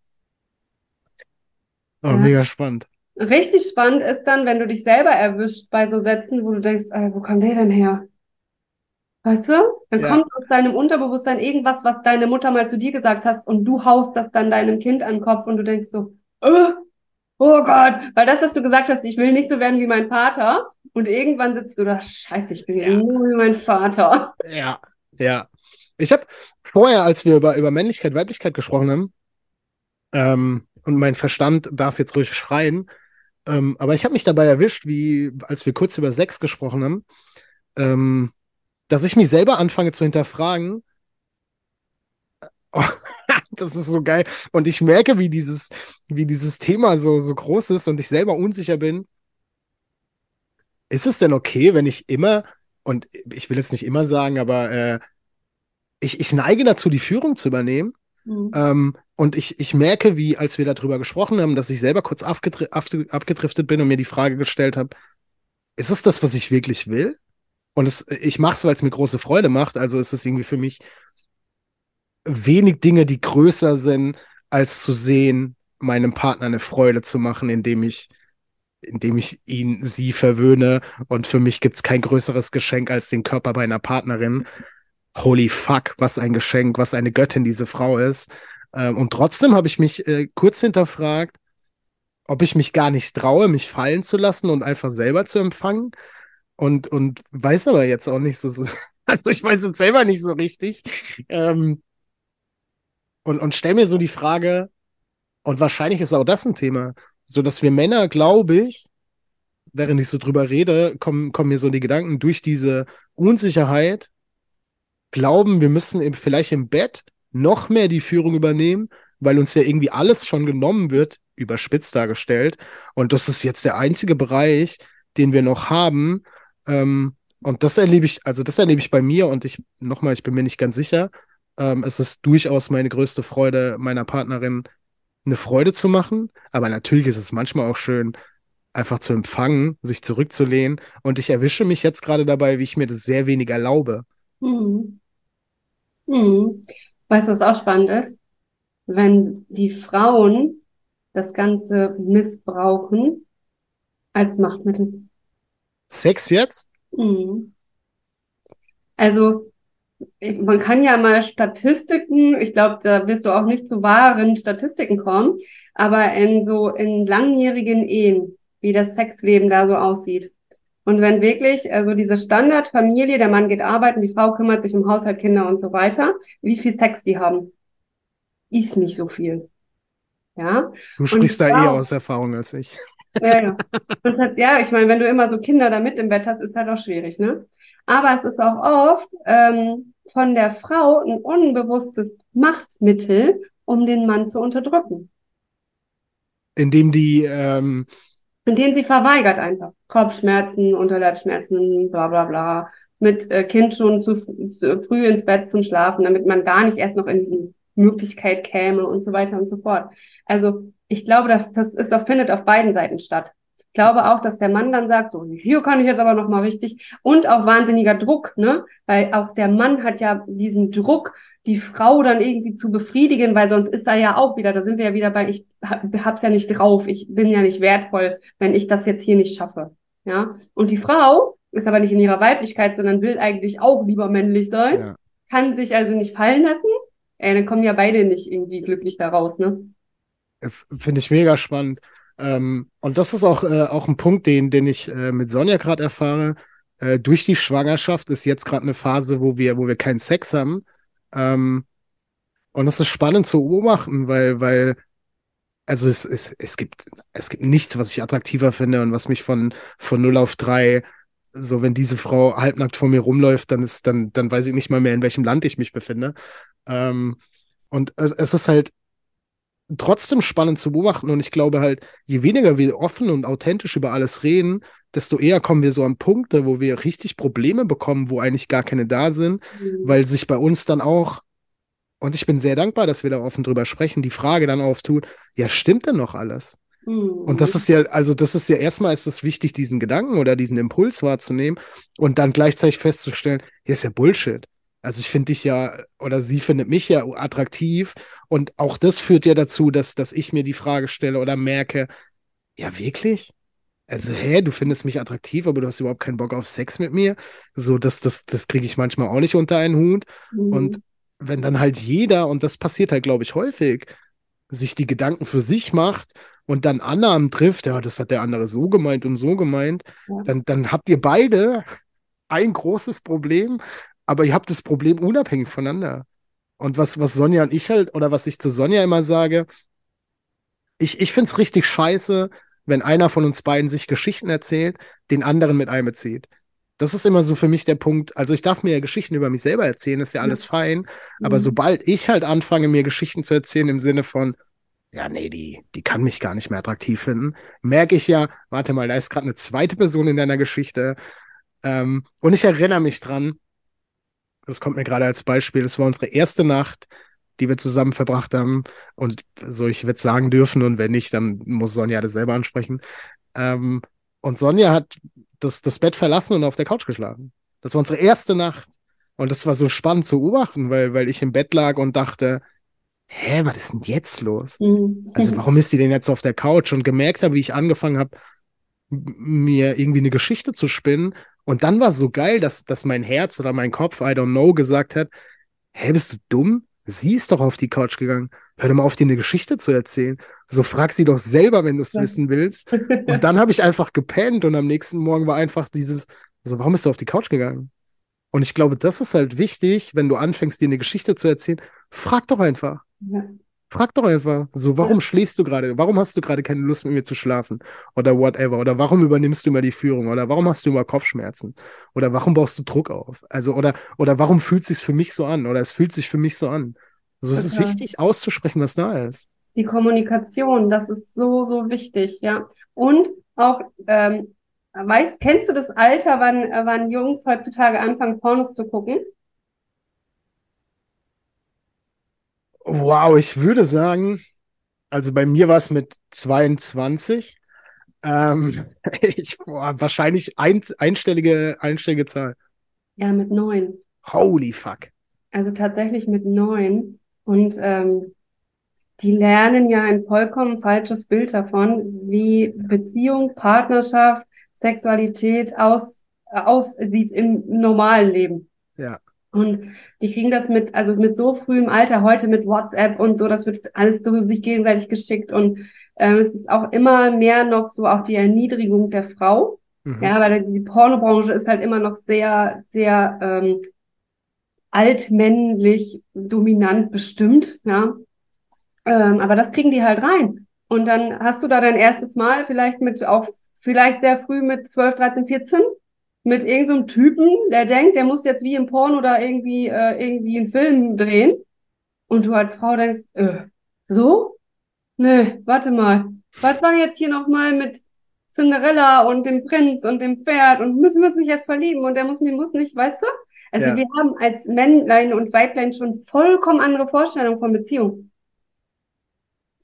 Oh, Ja. mega spannend. Richtig spannend ist dann, wenn du dich selber erwischt bei so Sätzen, wo du denkst, ey, wo kam der denn her? Weißt du? Dann Ja. kommt aus deinem Unterbewusstsein irgendwas, was deine Mutter mal zu dir gesagt hast und du haust das dann deinem Kind an den Kopf und du denkst so, äh, oh Gott, weil das, was du gesagt hast, ich will nicht so werden wie mein Vater und irgendwann sitzt du da, scheiße, ich bin ja Ja. nur wie mein Vater. Ja, ja. Ich habe vorher, als wir über, über Männlichkeit, Weiblichkeit gesprochen haben, ähm, und mein Verstand darf jetzt ruhig schreien, ähm, aber ich habe mich dabei erwischt, wie, als wir kurz über Sex gesprochen haben, ähm, dass ich mich selber anfange zu hinterfragen. Oh, <laughs> das ist so geil. Und ich merke, wie dieses, wie dieses Thema so, so groß ist und ich selber unsicher bin. Ist es denn okay, wenn ich immer, und ich will jetzt nicht immer sagen, aber äh, ich, ich neige dazu, die Führung zu übernehmen. Mhm. Ähm, und ich, ich merke, wie, als wir darüber gesprochen haben, dass ich selber kurz abgedri abge- abgedriftet bin und mir die Frage gestellt habe, ist es das, was ich wirklich will? Und es, ich mache es, weil es mir große Freude macht. Also ist es irgendwie für mich wenig Dinge, die größer sind, als zu sehen, meinem Partner eine Freude zu machen, indem ich, indem ich ihn, sie verwöhne. Und für mich gibt es kein größeres Geschenk als den Körper meiner Partnerin. Holy fuck, was ein Geschenk, was eine Göttin diese Frau ist. Ähm, und trotzdem habe ich mich äh, kurz hinterfragt, ob ich mich gar nicht traue, mich fallen zu lassen und einfach selber zu empfangen. Und, und weiß aber jetzt auch nicht so, so <laughs> also ich weiß jetzt selber nicht so richtig. Ähm, und, und stell mir so die Frage, und wahrscheinlich ist auch das ein Thema, so dass wir Männer, glaube ich, während ich so drüber rede, kommen, kommen mir so die Gedanken durch diese Unsicherheit, glauben, wir müssen eben vielleicht im Bett noch mehr die Führung übernehmen, weil uns ja irgendwie alles schon genommen wird, überspitzt dargestellt. Und das ist jetzt der einzige Bereich, den wir noch haben. Ähm, und das erlebe ich, also das erlebe ich bei mir und ich, nochmal, ich bin mir nicht ganz sicher. Ähm, es ist durchaus meine größte Freude, meiner Partnerin eine Freude zu machen. Aber natürlich ist es manchmal auch schön, einfach zu empfangen, sich zurückzulehnen. Und ich erwische mich jetzt gerade dabei, wie ich mir das sehr wenig erlaube. Mhm. Mhm. Weißt du, was auch spannend ist? Wenn die Frauen das Ganze missbrauchen als Machtmittel. Sex jetzt? Mhm. Also, man kann ja mal Statistiken, ich glaube, da wirst du auch nicht zu wahren Statistiken kommen, aber in so in langjährigen Ehen, wie das Sexleben da so aussieht. Und wenn wirklich, also diese Standardfamilie, der Mann geht arbeiten, die Frau kümmert sich um Haushalt, Kinder und so weiter, wie viel Sex die haben, ist nicht so viel. Ja, Du sprichst da wow. eher aus Erfahrung als ich. ja, ja. Das, ja, ich meine, wenn du immer so Kinder da mit im Bett hast, ist halt auch schwierig, ne? Aber es ist auch oft ähm, von der Frau ein unbewusstes Machtmittel, um den Mann zu unterdrücken, Indem die, ähm, indem sie verweigert einfach. Kopfschmerzen, Unterleibsschmerzen, bla bla bla, mit äh, Kind schon zu, zu früh ins Bett zum Schlafen, damit man gar nicht erst noch in diese Möglichkeit käme und so weiter und so fort. Also ich glaube, das, das ist findet auf beiden Seiten statt. Ich glaube auch, dass der Mann dann sagt, so, hier kann ich jetzt aber nochmal richtig. Und auch wahnsinniger Druck, ne? Weil auch der Mann hat ja diesen Druck, die Frau dann irgendwie zu befriedigen, weil sonst ist er ja auch wieder, da sind wir ja wieder bei, ich hab's ja nicht drauf, ich bin ja nicht wertvoll, wenn ich das jetzt hier nicht schaffe. Ja. Und die Frau ist aber nicht in ihrer Weiblichkeit, sondern will eigentlich auch lieber männlich sein, ja. kann sich also nicht fallen lassen. Ey, dann kommen ja beide nicht irgendwie glücklich daraus, ne? Finde ich mega spannend. Ähm, und das ist auch, äh, auch ein Punkt, den, den ich äh, mit Sonja gerade erfahre. Äh, durch die Schwangerschaft ist jetzt gerade eine Phase, wo wir, wo wir keinen Sex haben. Ähm, und das ist spannend zu beobachten, weil, weil, also es, es, es gibt, es gibt nichts, was ich attraktiver finde und was mich von, von 0 auf 3, so wenn diese Frau halbnackt vor mir rumläuft, dann ist, dann, dann weiß ich nicht mal mehr, in welchem Land ich mich befinde. Ähm, und es ist halt, trotzdem spannend zu beobachten. Und ich glaube halt, je weniger wir offen und authentisch über alles reden, desto eher kommen wir so an Punkte, wo wir richtig Probleme bekommen, wo eigentlich gar keine da sind, mhm. weil sich bei uns dann auch, und ich bin sehr dankbar, dass wir da offen drüber sprechen, die Frage dann auftut, ja, stimmt denn noch alles? Mhm. Und das ist ja, also das ist ja erstmal ist es wichtig, diesen Gedanken oder diesen Impuls wahrzunehmen und dann gleichzeitig festzustellen, hier ist ja Bullshit. Also ich finde dich ja, oder sie findet mich ja attraktiv. Und auch das führt ja dazu, dass, dass ich mir die Frage stelle oder merke, ja, wirklich? Also, hä, du findest mich attraktiv, aber du hast überhaupt keinen Bock auf Sex mit mir. So, das, das, das kriege ich manchmal auch nicht unter einen Hut. Mhm. Und wenn dann halt jeder, und das passiert halt, glaube ich, häufig, sich die Gedanken für sich macht und dann Annahmen trifft, ja, das hat der andere so gemeint und so gemeint, ja. dann, dann habt ihr beide ein großes Problem, aber ihr habt das Problem unabhängig voneinander. Und was, was Sonja und ich halt, oder was ich zu Sonja immer sage, ich, ich finde es richtig scheiße, wenn einer von uns beiden sich Geschichten erzählt, den anderen mit einbezieht. Das ist immer so für mich der Punkt. Also ich darf mir ja Geschichten über mich selber erzählen, ist ja alles fein. Mhm. Aber sobald ich halt anfange, mir Geschichten zu erzählen im Sinne von, ja, nee, die, die kann mich gar nicht mehr attraktiv finden, merke ich ja, warte mal, da ist gerade eine zweite Person in deiner Geschichte. Ähm, und ich erinnere mich dran, das kommt mir gerade als Beispiel, das war unsere erste Nacht, die wir zusammen verbracht haben. Und so, ich werde sagen dürfen und wenn nicht, dann muss Sonja das selber ansprechen. Ähm, und Sonja hat das, das Bett verlassen und auf der Couch geschlafen. Das war unsere erste Nacht. Und das war so spannend zu beobachten, weil, weil ich im Bett lag und dachte, hä, was ist denn jetzt los? Mhm. Also warum ist die denn jetzt auf der Couch? Und gemerkt habe, wie ich angefangen habe, mir irgendwie eine Geschichte zu spinnen und dann war es so geil, dass, dass mein Herz oder mein Kopf, I don't know, gesagt hat, hä, bist du dumm? Sie ist doch auf die Couch gegangen. Hör doch mal auf, dir eine Geschichte zu erzählen. So frag sie doch selber, wenn du es ja. wissen willst. <laughs> Und dann habe ich einfach gepennt und am nächsten Morgen war einfach dieses, so, warum bist du auf die Couch gegangen? Und ich glaube, das ist halt wichtig, wenn du anfängst, dir eine Geschichte zu erzählen. Frag doch einfach. Ja. Frag doch einfach, so, warum ja. schläfst du gerade? Warum hast du gerade keine Lust mit mir zu schlafen? Oder whatever. Oder warum übernimmst du immer die Führung? Oder warum hast du immer Kopfschmerzen? Oder warum baust du Druck auf? Also, oder, oder warum fühlt es sich für mich so an? Oder es fühlt sich für mich so an. Also, es ist wichtig, auszusprechen, was da ist. Die Kommunikation, das ist so, so wichtig, ja. Und auch, ähm, weißt, kennst du das Alter, wann, wann Jungs heutzutage anfangen, Pornos zu gucken? Wow, ich würde sagen, also bei mir war es mit 22. Ähm, <laughs> ich, boah, wahrscheinlich ein, einstellige, einstellige Zahl. Ja, mit neun. Holy fuck. Also tatsächlich mit neun. Und ähm, die lernen ja ein vollkommen falsches Bild davon, wie Beziehung, Partnerschaft, Sexualität aus, aussieht im normalen Leben. Ja. Und die kriegen das mit, also mit so frühem Alter, heute mit WhatsApp und so, das wird alles so sich gegenseitig geschickt und ähm, es ist auch immer mehr noch so auch die Erniedrigung der Frau. Mhm. Ja, weil die Pornobranche ist halt immer noch sehr, sehr ähm, altmännlich dominant bestimmt, ja. Ähm, aber das kriegen die halt rein. Und dann hast du da dein erstes Mal vielleicht mit auch vielleicht sehr früh mit 12, 13, 14 mit irgendeinem so Typen, der denkt, der muss jetzt wie im Porn oder irgendwie, äh, irgendwie einen Film drehen. Und du als Frau denkst, äh, so? Nö, warte mal. Was war jetzt hier nochmal mit Cinderella und dem Prinz und dem Pferd und müssen wir uns nicht jetzt verlieben und der muss mir muss nicht, weißt du? Also ja. wir haben als Männlein und Weiblein schon vollkommen andere Vorstellungen von Beziehung.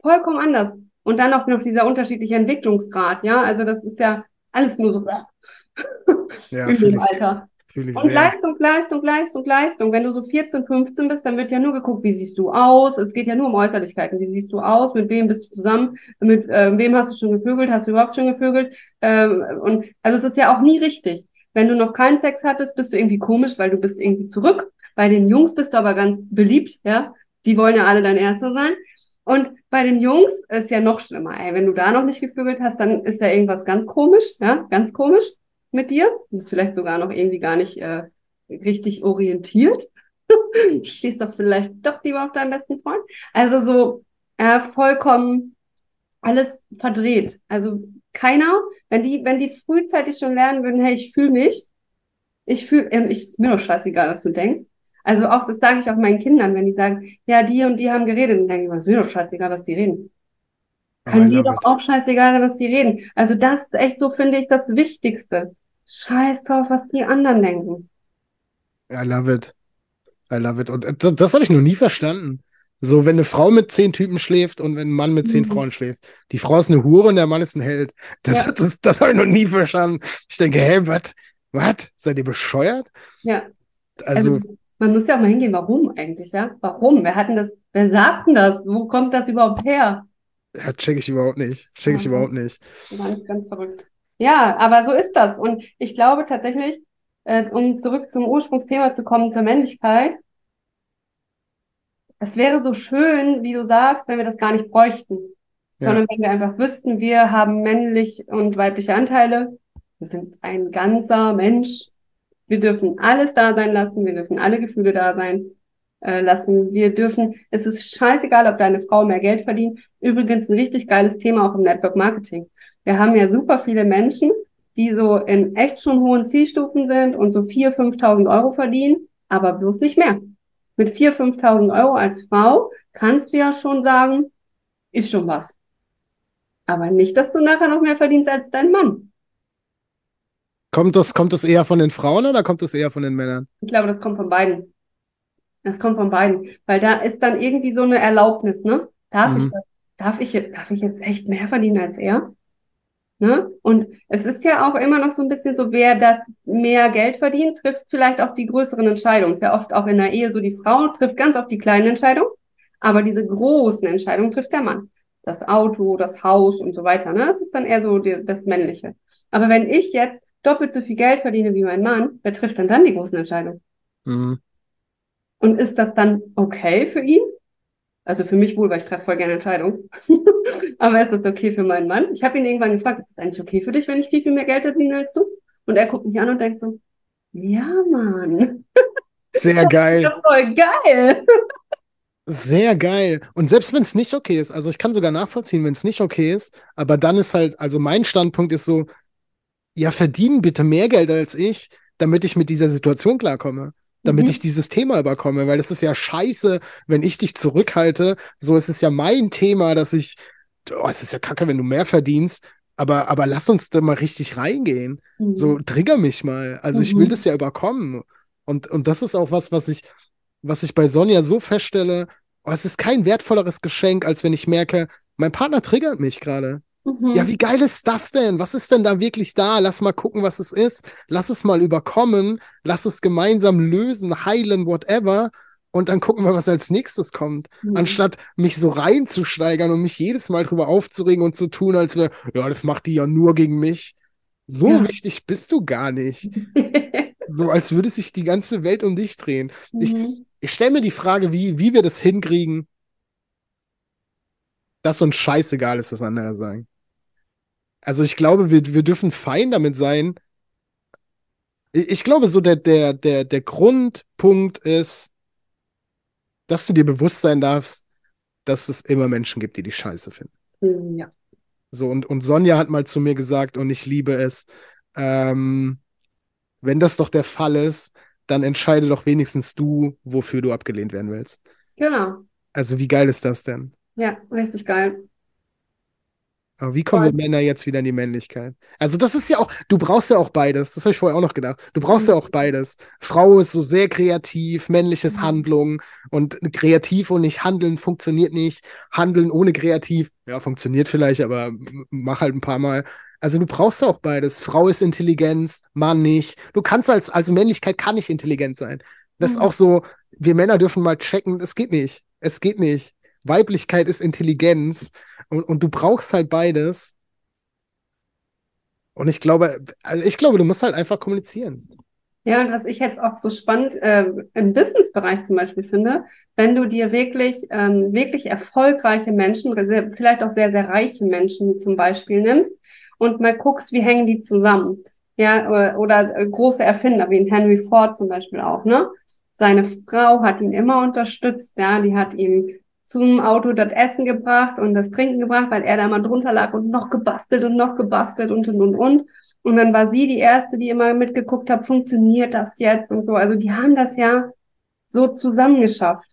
Vollkommen anders. Und dann auch noch dieser unterschiedliche Entwicklungsgrad, ja. Also das ist ja alles nur so Ja, in dem Alter. Und sehr. Leistung, Leistung, Leistung, Leistung. Wenn du so 14, 15 bist, dann wird ja nur geguckt, wie siehst du aus. Es geht ja nur um Äußerlichkeiten. Wie siehst du aus? Mit wem bist du zusammen? Mit äh, wem hast du schon gevögelt? Hast du überhaupt schon gevögelt? Ähm, und also es ist ja auch nie richtig. Wenn du noch keinen Sex hattest, bist du irgendwie komisch, weil du bist irgendwie zurück. Bei den Jungs bist du aber ganz beliebt, ja. Die wollen ja alle dein Erster sein. Und bei den Jungs ist ja noch schlimmer, ey. Wenn du da noch nicht gevögelt hast, dann ist ja irgendwas ganz komisch, ja, ganz komisch mit dir. Du bist vielleicht sogar noch irgendwie gar nicht äh, richtig orientiert. <laughs> Stehst doch vielleicht doch lieber auf deinem besten Freund. Also so äh, vollkommen alles verdreht. Also keiner, wenn die, wenn die frühzeitig schon lernen würden, hey, ich fühle mich, ich fühle, ähm, ich, ist mir doch scheißegal, was du denkst. Also auch, das sage ich auch meinen Kindern, wenn die sagen, ja, die und die haben geredet, dann denke ich ist mir doch scheißegal, was die reden. Kann dir doch auch scheißegal sein, was die reden. Also das ist echt so, finde ich, das Wichtigste. Scheiß drauf, was die anderen denken. I love it. I love it. Und äh, das, das habe ich noch nie verstanden. So, wenn eine Frau mit zehn Typen schläft und wenn ein Mann mit zehn Mhm. Frauen schläft. Die Frau ist eine Hure und der Mann ist ein Held. Das, Ja. das, das habe ich noch nie verstanden. Ich denke, hey, was? Was? Seid ihr bescheuert? Ja. Also, Also, man muss ja auch mal hingehen, warum eigentlich, ja? Warum? Wer hat denn das, wer sagt denn das? Wo kommt das überhaupt her? ja, check ich überhaupt nicht. Check ich Ja. überhaupt nicht. Ganz, ganz verrückt. Ja, aber so ist das. Und ich glaube tatsächlich, äh, um zurück zum Ursprungsthema zu kommen, zur Männlichkeit, es wäre so schön, wie du sagst, wenn wir das gar nicht bräuchten, Ja. sondern wenn wir einfach wüssten, wir haben männlich und weibliche Anteile, wir sind ein ganzer Mensch, wir dürfen alles da sein lassen, wir dürfen alle Gefühle da sein äh, lassen, wir dürfen, es ist scheißegal, ob deine Frau mehr Geld verdient. Übrigens ein richtig geiles Thema auch im Network Marketing. Wir haben ja super viele Menschen, die so in echt schon hohen Zielstufen sind und so 4.000, 5.000 Euro verdienen, aber bloß nicht mehr. Mit 4.000, 5.000 Euro als Frau kannst du ja schon sagen, ist schon was. Aber nicht, dass du nachher noch mehr verdienst als dein Mann. Kommt das, kommt das eher von den Frauen oder kommt das eher von den Männern? Ich glaube, das kommt von beiden. Das kommt von beiden. Weil da ist dann irgendwie so eine Erlaubnis, ne? Darf ich Mhm. das? Darf ich, jetzt- darf ich jetzt echt mehr verdienen als er? Ne? Und es ist ja auch immer noch so ein bisschen so, wer das mehr Geld verdient, trifft vielleicht auch die größeren Entscheidungen. Ist ja oft auch in der Ehe so, die Frau trifft ganz oft die kleinen Entscheidungen, aber diese großen Entscheidungen trifft der Mann. Das Auto, das Haus und so weiter, ne? Das ist dann eher so die, das Männliche. Aber wenn ich jetzt doppelt so viel Geld verdiene wie mein Mann, wer trifft dann dann die großen Entscheidungen? Mhm. Und ist das dann okay für ihn? Also für mich wohl, weil ich treffe voll gerne Entscheidungen. <laughs> Aber ist das okay für meinen Mann? Ich habe ihn irgendwann gefragt, ist das eigentlich okay für dich, wenn ich viel, viel mehr Geld verdiene als du? Und er guckt mich an und denkt so, ja, Mann, Sehr <laughs> geil. das ist voll geil. Sehr geil. Und selbst wenn es nicht okay ist, also ich kann sogar nachvollziehen, wenn es nicht okay ist, aber dann ist halt, also mein Standpunkt ist so, ja, verdienen bitte mehr Geld als ich, damit ich mit dieser Situation klarkomme. Damit Mhm. ich dieses Thema überkomme, weil es ist ja scheiße, wenn ich dich zurückhalte. So, es ist ja mein Thema, dass ich, oh, es ist ja kacke, wenn du mehr verdienst, aber, aber lass uns da mal richtig reingehen. So, trigger mich mal. Also ich will Mhm. das ja überkommen. Und, und das ist auch was, was ich, was ich bei Sonja so feststelle, oh, es ist kein wertvolleres Geschenk, als wenn ich merke, mein Partner triggert mich gerade. Mhm. Ja, wie geil ist das denn? Was ist denn da wirklich da? Lass mal gucken, was es ist. Lass es mal überkommen. Lass es gemeinsam lösen, heilen, whatever. Und dann gucken wir, was als nächstes kommt. Mhm. Anstatt mich so reinzusteigern und mich jedes Mal drüber aufzuregen und zu tun, als wäre, ja, das macht die ja nur gegen mich. So Ja. wichtig bist du gar nicht. <laughs> So als würde sich die ganze Welt um dich drehen. Ich- Mhm. Ich stelle mir die Frage, wie, wie wir das hinkriegen, dass uns scheißegal ist, was andere sagen. Also ich glaube, wir, wir dürfen fein damit sein. Ich, ich glaube, so der, der, der, der Grundpunkt ist, dass du dir bewusst sein darfst, dass es immer Menschen gibt, die dich scheiße finden. Mhm, Ja. So, und, und Sonja hat mal zu mir gesagt, und ich liebe es, ähm, wenn das doch der Fall ist, dann entscheide doch wenigstens du, wofür du abgelehnt werden willst. Genau. Also, wie geil ist das denn? Ja, richtig geil. Aber wie kommen wir Männer jetzt wieder in die Männlichkeit? Also das ist ja auch, du brauchst ja auch beides. Das habe ich vorher auch noch gedacht. Du brauchst ja auch beides. Frau ist so sehr kreativ, männliches Mhm. Handlung und kreativ und nicht handeln funktioniert nicht. Handeln ohne kreativ, ja, funktioniert vielleicht, aber mach halt ein paar Mal. Also du brauchst ja auch beides. Frau ist Intelligenz, Mann nicht. Du kannst als, als Männlichkeit kann nicht intelligent sein. Das ist Mhm. auch so, wir Männer dürfen mal checken, es geht nicht. Es geht nicht. Weiblichkeit ist Intelligenz und, und du brauchst halt beides. Und ich glaube, also ich glaube, du musst halt einfach kommunizieren. Ja, und was ich jetzt auch so spannend äh, im Businessbereich zum Beispiel finde, wenn du dir wirklich, ähm, wirklich erfolgreiche Menschen, vielleicht auch sehr, sehr reiche Menschen zum Beispiel nimmst und mal guckst, wie hängen die zusammen. Ja, oder, oder äh, große Erfinder, wie Henry Ford zum Beispiel auch, ne? Seine Frau hat ihn immer unterstützt, ja, die hat ihm zum Auto das Essen gebracht und das Trinken gebracht, weil er da mal drunter lag und noch gebastelt und noch gebastelt und und und und. Und dann war sie die erste, die immer mitgeguckt hat, funktioniert das jetzt und so. Also die haben das ja so zusammengeschafft.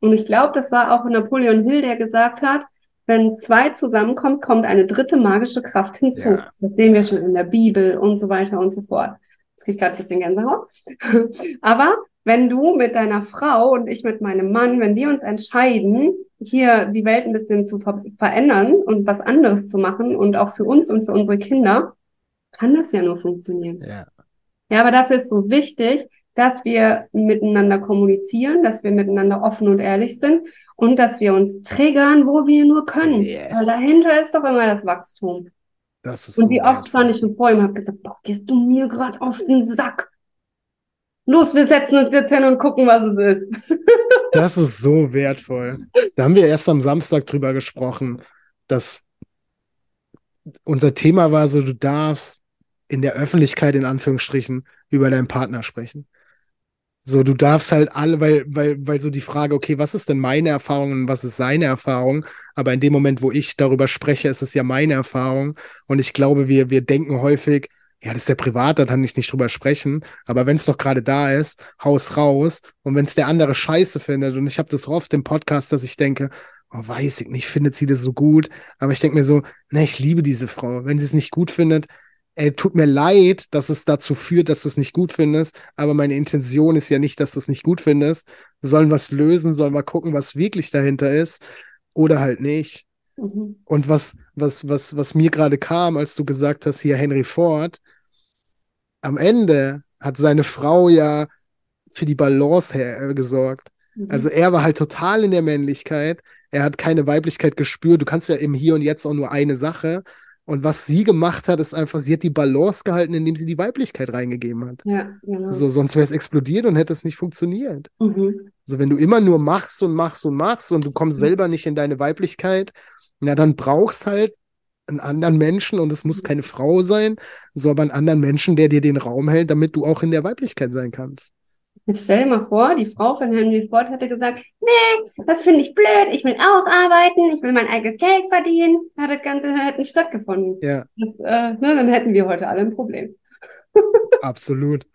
Und ich glaube, das war auch Napoleon Hill, der gesagt hat, wenn zwei zusammenkommt, kommt eine dritte magische Kraft hinzu. Ja. Das sehen wir schon in der Bibel und so weiter und so fort. Jetzt krieg ich gerade ein bisschen Gänsehaut. <laughs> Aber wenn du mit deiner Frau und ich mit meinem Mann, wenn wir uns entscheiden, hier die Welt ein bisschen zu ver verändern und was anderes zu machen und auch für uns und für unsere Kinder, kann das ja nur funktionieren. Ja. Ja, aber dafür ist so wichtig, dass wir miteinander kommunizieren, dass wir miteinander offen und ehrlich sind und dass wir uns triggern, wo wir nur können. Yes. Weil dahinter ist doch immer das Wachstum. Das ist Und so wie oft stand ich vor ihm und habe gesagt, boah, gehst du mir gerade auf den Sack? Los, wir setzen uns jetzt hin und gucken, was es ist. <laughs> Das ist so wertvoll. Da haben wir erst am Samstag drüber gesprochen, dass unser Thema war so, du darfst in der Öffentlichkeit in Anführungsstrichen über deinen Partner sprechen. So, du darfst halt alle, weil, weil, weil so die Frage, okay, was ist denn meine Erfahrung und was ist seine Erfahrung? Aber in dem Moment, wo ich darüber spreche, ist es ja meine Erfahrung. Und ich glaube, wir, wir denken häufig, ja, das ist der Privat, da kann ich nicht drüber sprechen. Aber wenn es doch gerade da ist, haus raus. Und wenn es der andere scheiße findet, und ich habe das oft im Podcast, dass ich denke, oh, weiß ich nicht, findet sie das so gut? Aber ich denke mir so, ne, ich liebe diese Frau. Wenn sie es nicht gut findet, ey, tut mir leid, dass es dazu führt, dass du es nicht gut findest. Aber meine Intention ist ja nicht, dass du es nicht gut findest. Wir sollen was lösen, sollen mal gucken, was wirklich dahinter ist. Oder halt nicht. Mhm. Und was, was, was, was mir gerade kam, als du gesagt hast, hier Henry Ford, am Ende hat seine Frau ja für die Balance her äh, gesorgt. Mhm. Also er war halt total in der Männlichkeit. Er hat keine Weiblichkeit gespürt. Du kannst ja im Hier und Jetzt auch nur eine Sache. Und was sie gemacht hat, ist einfach, sie hat die Balance gehalten, indem sie die Weiblichkeit reingegeben hat. Ja, genau. So, sonst wäre es explodiert und hätte es nicht funktioniert. Mhm. Also wenn du immer nur machst und machst und machst und du kommst Mhm. selber nicht in deine Weiblichkeit, na dann brauchst halt einen anderen Menschen und es muss keine Frau sein, so aber einen anderen Menschen, der dir den Raum hält, damit du auch in der Weiblichkeit sein kannst. Jetzt stell dir mal vor, die Frau von Henry Ford hätte gesagt, nee, das finde ich blöd, ich will auch arbeiten, ich will mein eigenes Geld verdienen. Ja, das Ganze hätte nicht stattgefunden. Ja, Das, äh, ne, dann hätten wir heute alle ein Problem. <laughs> absolut.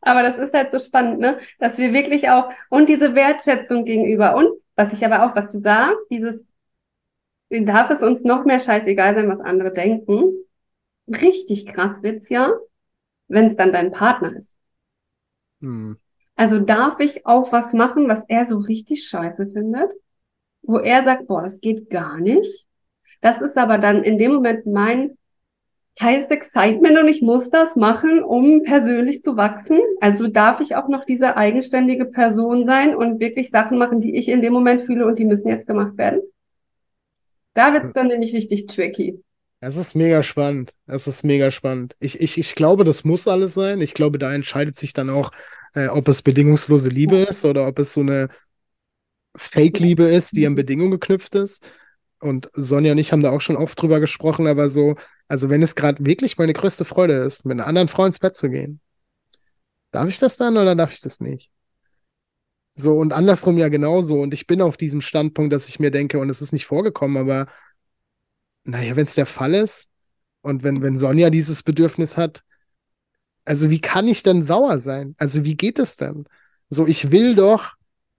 Aber das ist halt so spannend, ne? Dass wir wirklich auch, und diese Wertschätzung gegenüber, und was ich aber auch, was du sagst, dieses, darf es uns noch mehr scheißegal sein, was andere denken. Richtig krass wird's ja, wenn es dann dein Partner ist. Hm. Also darf ich auch was machen, was er so richtig scheiße findet, wo er sagt, boah, das geht gar nicht. Das ist aber dann in dem Moment mein heißes Excitement und ich muss das machen, um persönlich zu wachsen. Also darf ich auch noch diese eigenständige Person sein und wirklich Sachen machen, die ich in dem Moment fühle und die müssen jetzt gemacht werden. Da wird's dann nämlich richtig tricky. Es ist mega spannend. Es ist mega spannend. Ich, ich, ich glaube, das muss alles sein. Ich glaube, da entscheidet sich dann auch, äh, ob es bedingungslose Liebe ist oder ob es so eine Fake-Liebe ist, die an Bedingungen geknüpft ist. Und Sonja und ich haben da auch schon oft drüber gesprochen, aber so, also wenn es gerade wirklich meine größte Freude ist, mit einer anderen Frau ins Bett zu gehen, darf ich das dann oder darf ich das nicht? So, und andersrum ja genauso. Und ich bin auf diesem Standpunkt, dass ich mir denke, und es ist nicht vorgekommen, aber naja, wenn es der Fall ist und wenn, wenn Sonja dieses Bedürfnis hat, also wie kann ich denn sauer sein? Also wie geht es denn? So, ich will doch,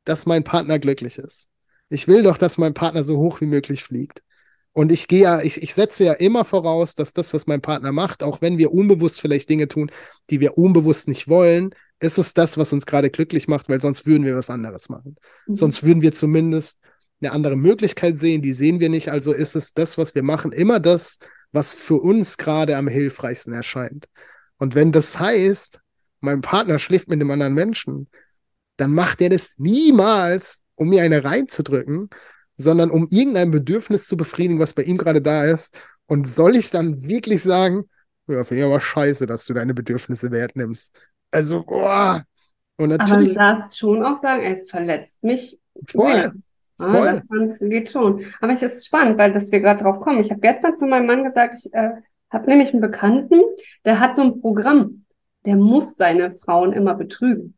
dass mein Partner glücklich ist. Ich will doch, dass mein Partner so hoch wie möglich fliegt. Und ich gehe ja, ich, ich setze ja immer voraus, dass das, was mein Partner macht, auch wenn wir unbewusst vielleicht Dinge tun, die wir unbewusst nicht wollen, ist es das, was uns gerade glücklich macht, weil sonst würden wir was anderes machen. Mhm. Sonst würden wir zumindest eine andere Möglichkeit sehen, die sehen wir nicht. Also ist es das, was wir machen, immer das, was für uns gerade am hilfreichsten erscheint. Und wenn das heißt, mein Partner schläft mit einem anderen Menschen, dann macht er das niemals, um mir eine reinzudrücken, sondern um irgendein Bedürfnis zu befriedigen, was bei ihm gerade da ist. Und soll ich dann wirklich sagen, ja, finde ich aber scheiße, dass du deine Bedürfnisse wert nimmst. Also, boah. Und natürlich. Aber du darfst schon auch sagen, es verletzt mich. Voll. Sehr. Voll. das geht schon. Aber es ist spannend, weil dass wir gerade drauf kommen. Ich habe gestern zu meinem Mann gesagt, ich äh, habe nämlich einen Bekannten, der hat so ein Programm, der muss seine Frauen immer betrügen.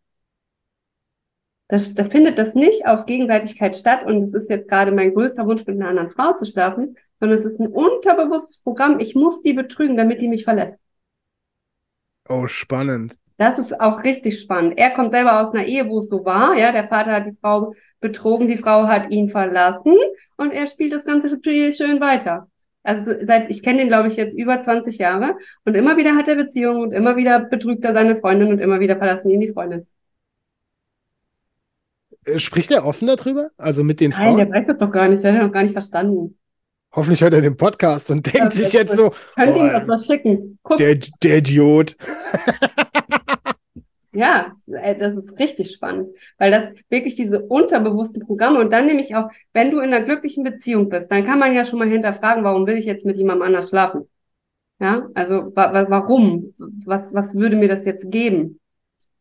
Das, da findet das nicht auf Gegenseitigkeit statt und es ist jetzt gerade mein größter Wunsch, mit einer anderen Frau zu schlafen, sondern es ist ein unterbewusstes Programm. Ich muss die betrügen, damit die mich verlässt. Oh, spannend. Das ist auch richtig spannend. Er kommt selber aus einer Ehe, wo es so war. Ja, der Vater hat die Frau betrogen, die Frau hat ihn verlassen und er spielt das ganze Spiel schön weiter. Also seit, ich kenne ihn, glaube ich, jetzt über 20 Jahre und immer wieder hat er Beziehungen und immer wieder betrügt er seine Freundin und immer wieder verlassen ihn die Freundin. Äh, spricht er offen darüber? Also mit den Nein, Frauen? der weiß das doch gar nicht. Der hat noch gar nicht verstanden. Hoffentlich hört er den Podcast und denkt sich jetzt so. Könnt oh, ihm das mal schicken. Guck. Der, der Idiot. <laughs> ja, äh, das ist richtig spannend, weil das wirklich diese unterbewussten Programme und dann nämlich auch, wenn du in einer glücklichen Beziehung bist, dann kann man ja schon mal hinterfragen, warum will ich jetzt mit jemandem anders schlafen? Ja, also wa warum? Was, was würde mir das jetzt geben?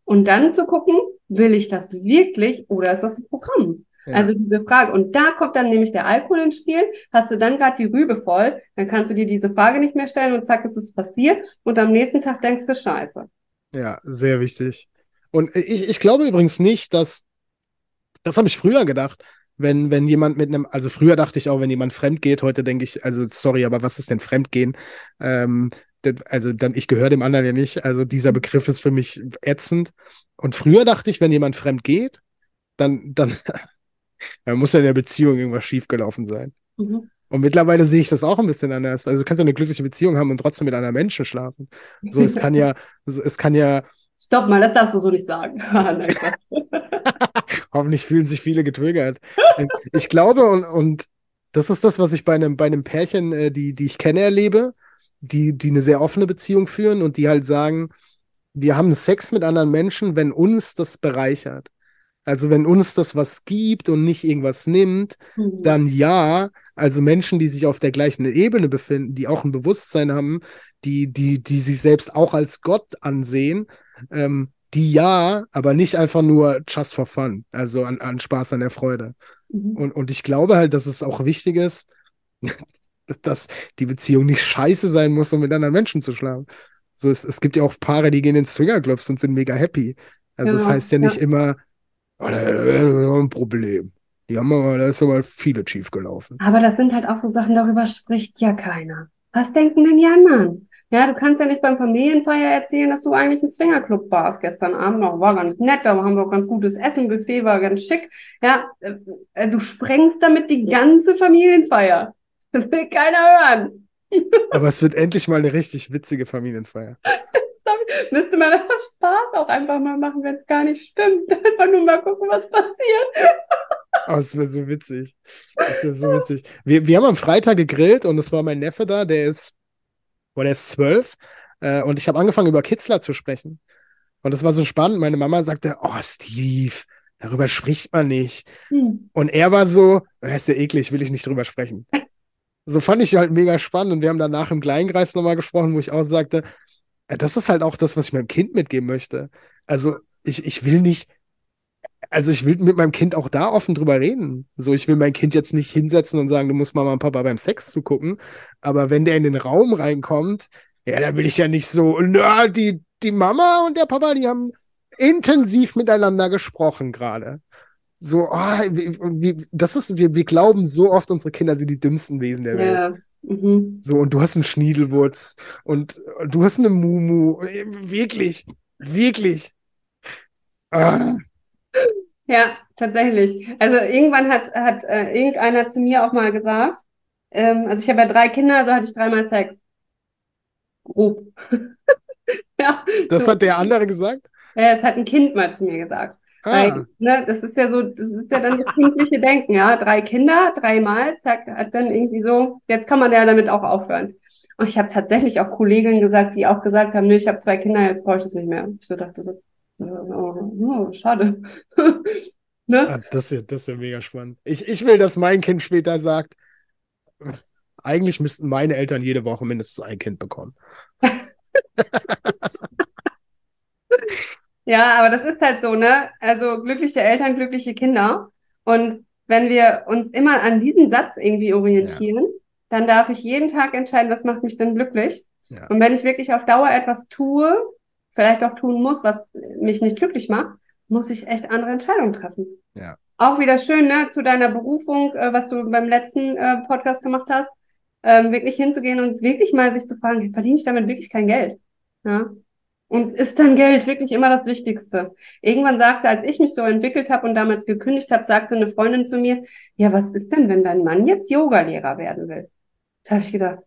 Und dann zu gucken, will ich das wirklich oder ist das ein Programm? Ja. Also diese Frage. Und da kommt dann nämlich der Alkohol ins Spiel. Hast du dann gerade die Rübe voll, dann kannst du dir diese Frage nicht mehr stellen und zack, ist es passiert. Und am nächsten Tag denkst du Scheiße. Ja, sehr wichtig. Und ich, ich glaube übrigens nicht, dass, das habe ich früher gedacht, wenn, wenn jemand mit einem, also früher dachte ich auch, wenn jemand fremd geht, heute denke ich, also sorry, aber was ist denn Fremdgehen? Ähm, also dann, ich gehöre dem anderen ja nicht. Also dieser Begriff ist für mich ätzend. Und früher dachte ich, wenn jemand fremd geht, dann, dann, <laughs> dann muss ja in der Beziehung irgendwas schiefgelaufen sein. Mhm. Und mittlerweile sehe ich das auch ein bisschen anders. Also du kannst ja eine glückliche Beziehung haben und trotzdem mit anderen Menschen schlafen. So, es kann ja, <laughs> es kann ja. Stopp mal, das darfst du so nicht sagen. <laughs> <laughs> Hoffentlich fühlen sich viele getriggert. Ich glaube, und, und das ist das, was ich bei einem, bei einem Pärchen, äh, die, die ich kenne, erlebe die, die eine sehr offene Beziehung führen und die halt sagen, wir haben Sex mit anderen Menschen, wenn uns das bereichert. Also wenn uns das was gibt und nicht irgendwas nimmt, mhm. dann ja. Also Menschen, die sich auf der gleichen Ebene befinden, die auch ein Bewusstsein haben, die, die, die sich selbst auch als Gott ansehen, ähm, die ja, aber nicht einfach nur just for fun, also an, an Spaß, an der Freude. Mhm. Und, und ich glaube halt, dass es auch wichtig ist, <laughs> dass die Beziehung nicht scheiße sein muss, um mit anderen Menschen zu schlafen. So, es, es gibt ja auch Paare, die gehen ins Swingerclubs und sind mega happy. Also es genau, heißt ja nicht ja. immer, ist ein Problem. Die haben aber, da ist aber viel schief gelaufen. Aber das sind halt auch so Sachen, darüber spricht ja keiner. Was denken denn die anderen? Ja, du kannst ja nicht beim Familienfeier erzählen, dass du eigentlich ein Swingerclub warst gestern Abend noch. War ganz nett, da haben wir auch ganz gutes Essen, Buffet war ganz schick. Ja, äh, du sprengst damit die ganze Familienfeier. Das will keiner hören. Aber es wird endlich mal eine richtig witzige Familienfeier. <laughs> Müsste man das Spaß auch einfach mal machen, wenn es gar nicht stimmt. <laughs> Einfach nur mal gucken, was passiert. Oh, es wäre so witzig. Das wäre so witzig. Wir, wir haben am Freitag gegrillt und es war mein Neffe da, der ist, boah, der ist zwölf. Äh, und ich habe angefangen, über Kitzler zu sprechen. Und das war so spannend. Meine Mama sagte, oh, Steve, darüber spricht man nicht. Hm. Und er war so, das ist ja eklig, will ich nicht drüber sprechen <laughs> so fand ich halt mega spannend. Und wir haben danach im Kleinkreis nochmal gesprochen, wo ich auch sagte, das ist halt auch das, was ich meinem Kind mitgeben möchte. Also ich, ich will nicht, also ich will mit meinem Kind auch da offen drüber reden. So, ich will mein Kind jetzt nicht hinsetzen und sagen, du musst Mama und Papa beim Sex zugucken. Aber wenn der in den Raum reinkommt, ja, da will ich ja nicht so, na, die, die Mama und der Papa, die haben intensiv miteinander gesprochen gerade so, oh, wie, wie, das ist, wir, wir glauben so oft, unsere Kinder sind die dümmsten Wesen der Welt. Mhm. So, und du hast einen Schniedelwurz und du hast eine Mumu. Wirklich, wirklich. Ah. Ja, tatsächlich. Also irgendwann hat, hat äh, irgendeiner zu mir auch mal gesagt, ähm, also ich habe ja drei Kinder, also hatte ich dreimal Sex. Grob. <laughs> ja, Das so. hat der andere gesagt? Ja, es hat ein Kind mal zu mir gesagt. Ah, Weil, ne, das ist ja so, das ist ja dann das kindliche Denken, ja. Drei Kinder, dreimal, zack, hat dann irgendwie so, jetzt kann man ja damit auch aufhören. Und ich habe tatsächlich auch Kolleginnen gesagt, die auch gesagt haben, nö, ich habe zwei Kinder, jetzt brauche ich das nicht mehr. Ich so dachte so, oh, oh, schade. <laughs> ne? ah, das, ist ja, das ist ja mega spannend. Ich, ich will, dass mein Kind später sagt, eigentlich müssten meine Eltern jede Woche mindestens ein Kind bekommen. <laughs> Ja, aber das ist halt so, ne? Also glückliche Eltern, glückliche Kinder. Und wenn wir uns immer an diesen Satz irgendwie orientieren, dann darf ich jeden Tag entscheiden, was macht mich denn glücklich. Ja. Und wenn ich wirklich auf Dauer etwas tue, vielleicht auch tun muss, was mich nicht glücklich macht, muss ich echt andere Entscheidungen treffen. Ja. Auch wieder schön, ne, zu deiner Berufung, äh, was du beim letzten äh, Podcast gemacht hast, ähm, wirklich hinzugehen und wirklich mal sich zu fragen, verdiene ich damit wirklich kein Geld? Ja. Und ist dann Geld wirklich immer das Wichtigste? Irgendwann sagte, als ich mich so entwickelt habe und damals gekündigt habe, sagte eine Freundin zu mir, ja, was ist denn, wenn dein Mann jetzt Yogalehrer werden will? Da habe ich gedacht,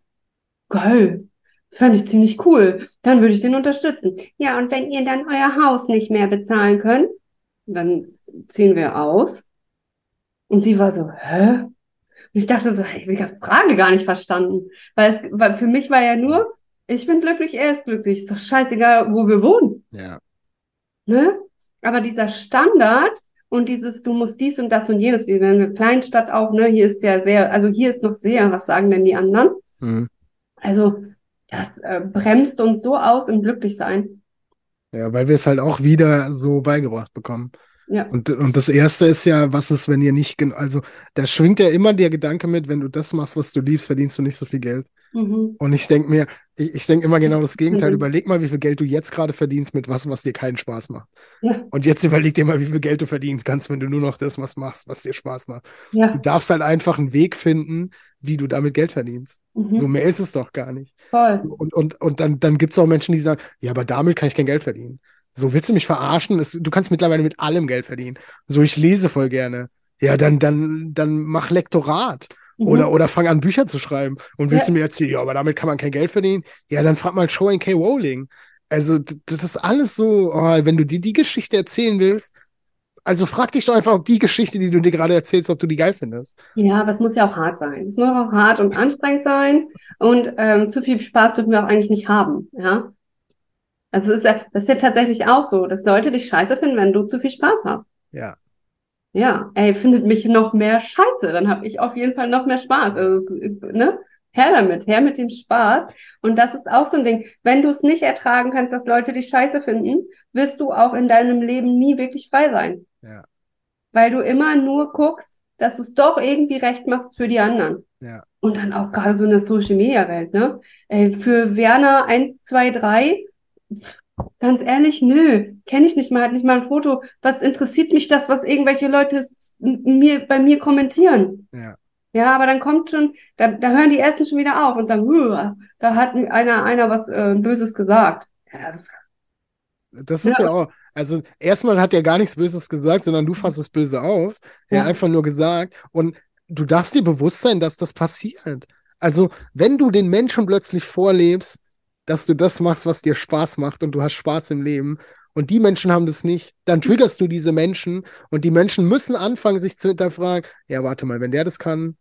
geil, fand ich ziemlich cool. Dann würde ich den unterstützen. Ja, und wenn ihr dann euer Haus nicht mehr bezahlen könnt, dann ziehen wir aus. Und sie war so, hä? Und ich dachte so, ich habe Frage gar nicht verstanden. Weil es, weil für mich war ja nur, ich bin glücklich, er ist glücklich. Ist doch scheißegal, wo wir wohnen. Ja. Ne? Aber dieser Standard und dieses, du musst dies und das und jenes, wie wenn eine Kleinstadt auch, ne, hier ist ja sehr, also hier ist noch sehr, was sagen denn die anderen? Mhm. Also, das äh, bremst uns so aus im Glücklichsein. Ja, weil wir es halt auch wieder so beigebracht bekommen. Ja. Und, und das erste ist ja, was ist, wenn ihr nicht, also da schwingt ja immer der Gedanke mit, wenn du das machst, was du liebst, verdienst du nicht so viel Geld. Mhm. Und ich denke mir, ich, ich denke immer genau das Gegenteil. Mhm. Überleg mal, wie viel Geld du jetzt gerade verdienst mit was, was dir keinen Spaß macht. Ja. Und jetzt überleg dir mal, wie viel Geld du verdienen kannst, wenn du nur noch das was machst, was dir Spaß macht. Ja. Du darfst halt einfach einen Weg finden, wie du damit Geld verdienst. Mhm. So mehr ist es doch gar nicht. Voll. Und, und, und dann, dann gibt es auch Menschen, die sagen, ja, aber damit kann ich kein Geld verdienen. So willst du mich verarschen? Es, du kannst mittlerweile mit allem Geld verdienen. So, ich lese voll gerne. Ja, dann, dann, dann mach Lektorat. Mhm. Oder, oder fang an, Bücher zu schreiben. Und willst Ja. du mir erzählen, ja, aber damit kann man kein Geld verdienen? Ja, dann frag mal Joanne K. Rowling. Also, das ist alles so, oh, wenn du dir die Geschichte erzählen willst, also frag dich doch einfach, ob die Geschichte, die du dir gerade erzählst, ob du die geil findest. Ja, aber es muss ja auch hart sein. Es muss auch hart und anstrengend sein. Und ähm, zu viel Spaß dürfen wir auch eigentlich nicht haben. Ja. Also ist ja, das ist ja tatsächlich auch so, dass Leute dich scheiße finden, wenn du zu viel Spaß hast. Ja. Ja, ey, findet mich noch mehr scheiße, dann habe ich auf jeden Fall noch mehr Spaß. Also, ne? Her damit, her mit dem Spaß. Und das ist auch so ein Ding. Wenn du es nicht ertragen kannst, dass Leute dich scheiße finden, wirst du auch in deinem Leben nie wirklich frei sein. Ja. Weil du immer nur guckst, dass du es doch irgendwie recht machst für die anderen. Ja. Und dann auch gerade so in der Social Media Welt, ne? Ey, für Werner 1, 2, 3, ganz ehrlich, nö, kenne ich nicht mal, hat nicht mal ein Foto. Was interessiert mich das, was irgendwelche Leute mir, bei mir kommentieren? Ja. Ja, aber dann kommt schon, da, da hören die ersten schon wieder auf und sagen, "Uah, da hat einer, einer was äh, Böses gesagt. Das ist ja, Ja. auch, also erstmal hat er gar nichts Böses gesagt, sondern du fasst es böse auf. Er Ja. hat einfach nur gesagt und du darfst dir bewusst sein, dass das passiert. Also, wenn du den Menschen plötzlich vorlebst, dass du das machst, was dir Spaß macht und du hast Spaß im Leben und die Menschen haben das nicht, dann triggerst du diese Menschen und die Menschen müssen anfangen, sich zu hinterfragen, ja, warte mal, wenn der das kann,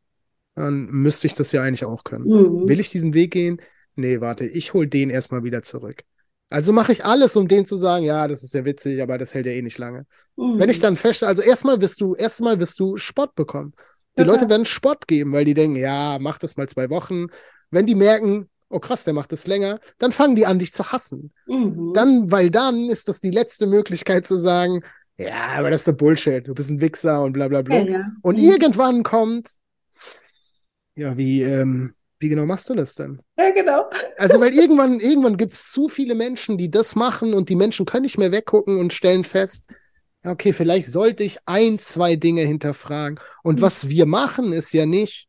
dann müsste ich das ja eigentlich auch können. Mhm. Will ich diesen Weg gehen? Nee, warte, ich hol den erstmal wieder zurück. Also mache ich alles, um dem zu sagen, ja, das ist ja witzig, aber das hält ja eh nicht lange. Mhm. Wenn ich dann feststelle, also erstmal wirst du, erstmal wirst du Spott bekommen. Die Total. Leute werden Spott geben, weil die denken, ja, mach das mal zwei Wochen. Wenn die merken, oh krass, der macht das länger, dann fangen die an, dich zu hassen. Mhm. Dann, weil dann ist das die letzte Möglichkeit zu sagen, ja, aber das ist doch Bullshit, du bist ein Wichser und bla bla bla. Ja, ja. Und Mhm. irgendwann kommt, ja, wie, ähm, wie genau machst du das denn? Ja, genau. Also, weil irgendwann, irgendwann gibt es zu viele Menschen, die das machen und die Menschen können nicht mehr weggucken und stellen fest, ja, okay, vielleicht sollte ich ein, zwei Dinge hinterfragen. Und Mhm. was wir machen, ist ja nicht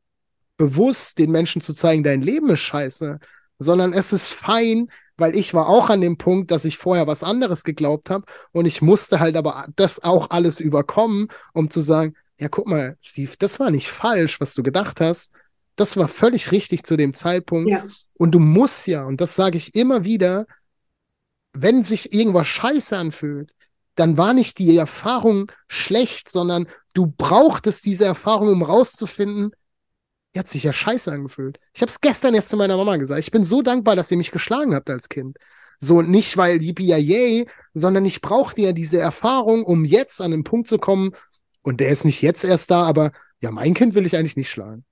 bewusst den Menschen zu zeigen, dein Leben ist scheiße, sondern es ist fein, weil ich war auch an dem Punkt, dass ich vorher was anderes geglaubt habe und ich musste halt aber das auch alles überkommen, um zu sagen, ja, guck mal, Steve, das war nicht falsch, was du gedacht hast. das war völlig richtig zu dem Zeitpunkt. Ja. Und du musst ja, und das sage ich immer wieder, wenn sich irgendwas scheiße anfühlt, dann war nicht die Erfahrung schlecht, sondern du brauchtest diese Erfahrung, um rauszufinden, die hat sich ja scheiße angefühlt. Ich habe es gestern erst zu meiner Mama gesagt. Ich bin so dankbar, dass ihr mich geschlagen habt als Kind. So nicht, weil yay, sondern ich brauchte ja diese Erfahrung, um jetzt an den Punkt zu kommen. Und der ist nicht jetzt erst da, aber ja, mein Kind will ich eigentlich nicht schlagen.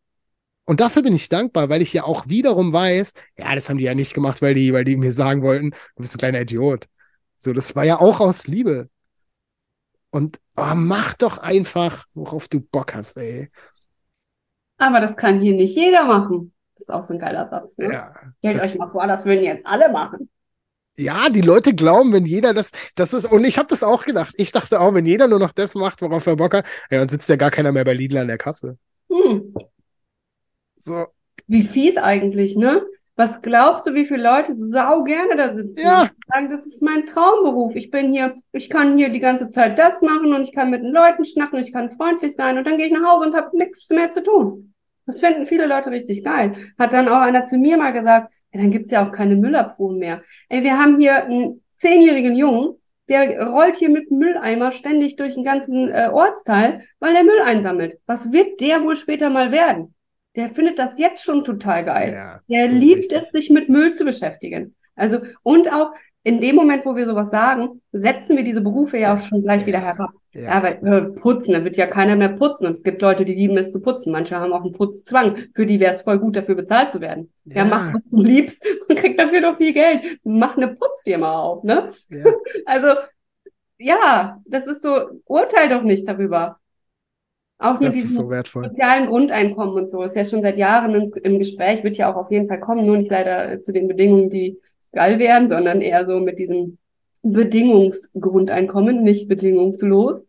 Und dafür bin ich dankbar, weil ich ja auch wiederum weiß, ja, das haben die ja nicht gemacht, weil die, weil die mir sagen wollten, du bist ein kleiner Idiot. So, das war ja auch aus Liebe. Und oh, mach doch einfach, worauf du Bock hast, ey. Aber das kann hier nicht jeder machen. Das ist auch so ein geiler Satz. Ne? Ja. Stellt das- euch mal vor, das würden jetzt alle machen. Ja, die Leute glauben, wenn jeder das, das ist, und ich habe das auch gedacht. Ich dachte auch, wenn jeder nur noch das macht, worauf er Bock hat, ja, dann sitzt ja gar keiner mehr bei Lidl an der Kasse. Hm. So, Wie fies eigentlich, ne? Was glaubst du, wie viele Leute sau gerne da sitzen? Ja. Sagen, das ist mein Traumberuf. Ich bin hier, ich kann hier die ganze Zeit das machen und ich kann mit den Leuten schnacken und ich kann freundlich sein und dann gehe ich nach Hause und habe nichts mehr zu tun. Das finden viele Leute richtig geil. Hat dann auch einer zu mir mal gesagt, ja, dann gibt's ja auch keine Müllabfuhren mehr. Ey, wir haben hier einen zehnjährigen Jungen, der rollt hier mit Mülleimer ständig durch den ganzen äh, Ortsteil, weil der Müll einsammelt. Was wird der wohl später mal werden? Der findet das jetzt schon total geil. ja. Der so liebt richtig. es, sich mit Müll zu beschäftigen. Also, und auch in dem Moment, wo wir sowas sagen, setzen wir diese Berufe ja auch schon gleich wieder herab. Ja, Ja, weil äh, putzen, da wird ja keiner mehr putzen. Und es gibt Leute, die lieben es zu putzen. Manche haben auch einen Putzzwang. Für die wäre es voll gut, dafür bezahlt zu werden. Ja, Ja. mach, was du liebst und krieg dafür doch viel Geld. Mach eine Putzfirma auf, ne? ja. <laughs> Also, ja, das ist so, urteil doch nicht darüber. Auch mit Das diesem so wertvoll. sozialen Grundeinkommen und so ist ja schon seit Jahren ins, im Gespräch, wird ja auch auf jeden Fall kommen, nur nicht leider äh, zu den Bedingungen, die geil wären, sondern eher so mit diesem Bedingungsgrundeinkommen, nicht bedingungslos.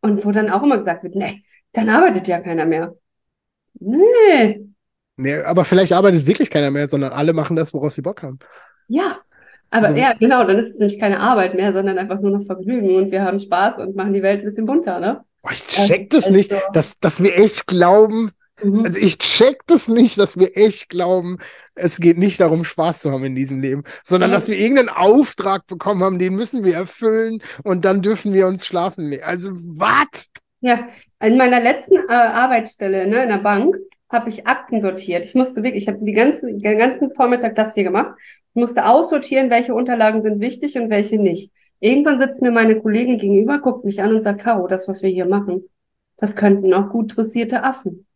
Und wo dann auch immer gesagt wird, nee, dann arbeitet ja keiner mehr. Nee, Nee, aber vielleicht arbeitet wirklich keiner mehr, sondern alle machen das, worauf sie Bock haben. ja. Aber Also- ja, genau, dann ist es nämlich keine Arbeit mehr, sondern einfach nur noch Vergnügen und wir haben Spaß und machen die Welt ein bisschen bunter, ne? Ich check das Also- nicht, dass, dass wir echt glauben, Mhm. also ich check das nicht, dass wir echt glauben, es geht nicht darum, Spaß zu haben in diesem Leben, sondern Ja. dass wir irgendeinen Auftrag bekommen haben, den müssen wir erfüllen und dann dürfen wir uns schlafen legen. Also, was? Ja, in meiner letzten äh, Arbeitsstelle, ne, in der Bank, habe ich Akten sortiert. Ich musste wirklich, ich habe die ganzen, den ganzen Vormittag das hier gemacht. Ich musste aussortieren, welche Unterlagen sind wichtig und welche nicht. Irgendwann sitzt mir meine Kollegin gegenüber, guckt mich an und sagt, Caro, das, was wir hier machen, das könnten auch gut dressierte Affen.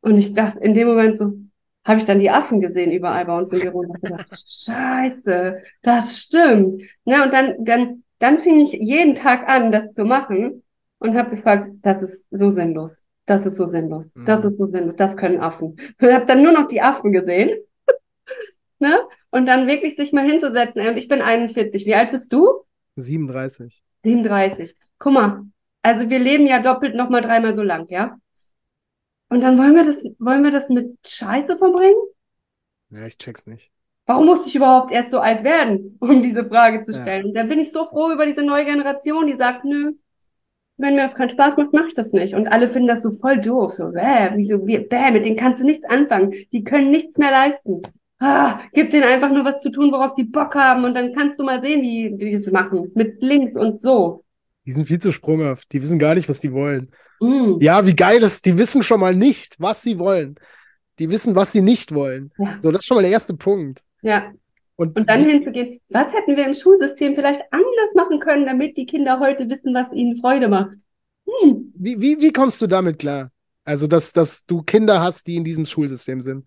Und ich dachte, in dem Moment so, habe ich dann die Affen gesehen überall bei uns im Büro und gedacht, <laughs> Scheiße, das stimmt. Ne, und dann, dann, dann fing ich jeden Tag an, das zu machen und habe gefragt, das ist so sinnlos. Das ist so sinnlos. Das Mhm. ist so sinnlos. Das können Affen. Und habe dann nur noch die Affen gesehen. Ne? Und dann wirklich sich mal hinzusetzen. Und ich bin 41. Wie alt bist du? 37. 37. Guck mal. Also wir leben ja doppelt noch mal dreimal so lang, ja? Und dann wollen wir das, wollen wir das mit Scheiße verbringen? Ja, ich check's nicht. Warum musste ich überhaupt erst so alt werden, um diese Frage zu Ja. stellen? Und da bin ich so froh über diese neue Generation, die sagt, nö, wenn mir das keinen Spaß macht, mache ich das nicht. Und alle finden das so voll doof, so, bäh, wieso, wie, bäh, mit denen kannst du nichts anfangen. Die können nichts mehr leisten. Ah, gib denen einfach nur was zu tun, worauf die Bock haben, und dann kannst du mal sehen, wie die das machen. Mit links und so. Die sind viel zu sprunghaft. Die wissen gar nicht, was die wollen. Mm. Ja, wie geil das. Die wissen schon mal nicht, was sie wollen. Die wissen, was sie nicht wollen. Ja. So, das ist schon mal der erste Punkt. Ja, Und, und dann hinzugehen, was hätten wir im Schulsystem vielleicht anders machen können, damit die Kinder heute wissen, was ihnen Freude macht? Hm. wie, wie, wie kommst du damit klar? Also, dass, dass du Kinder hast, die in diesem Schulsystem sind.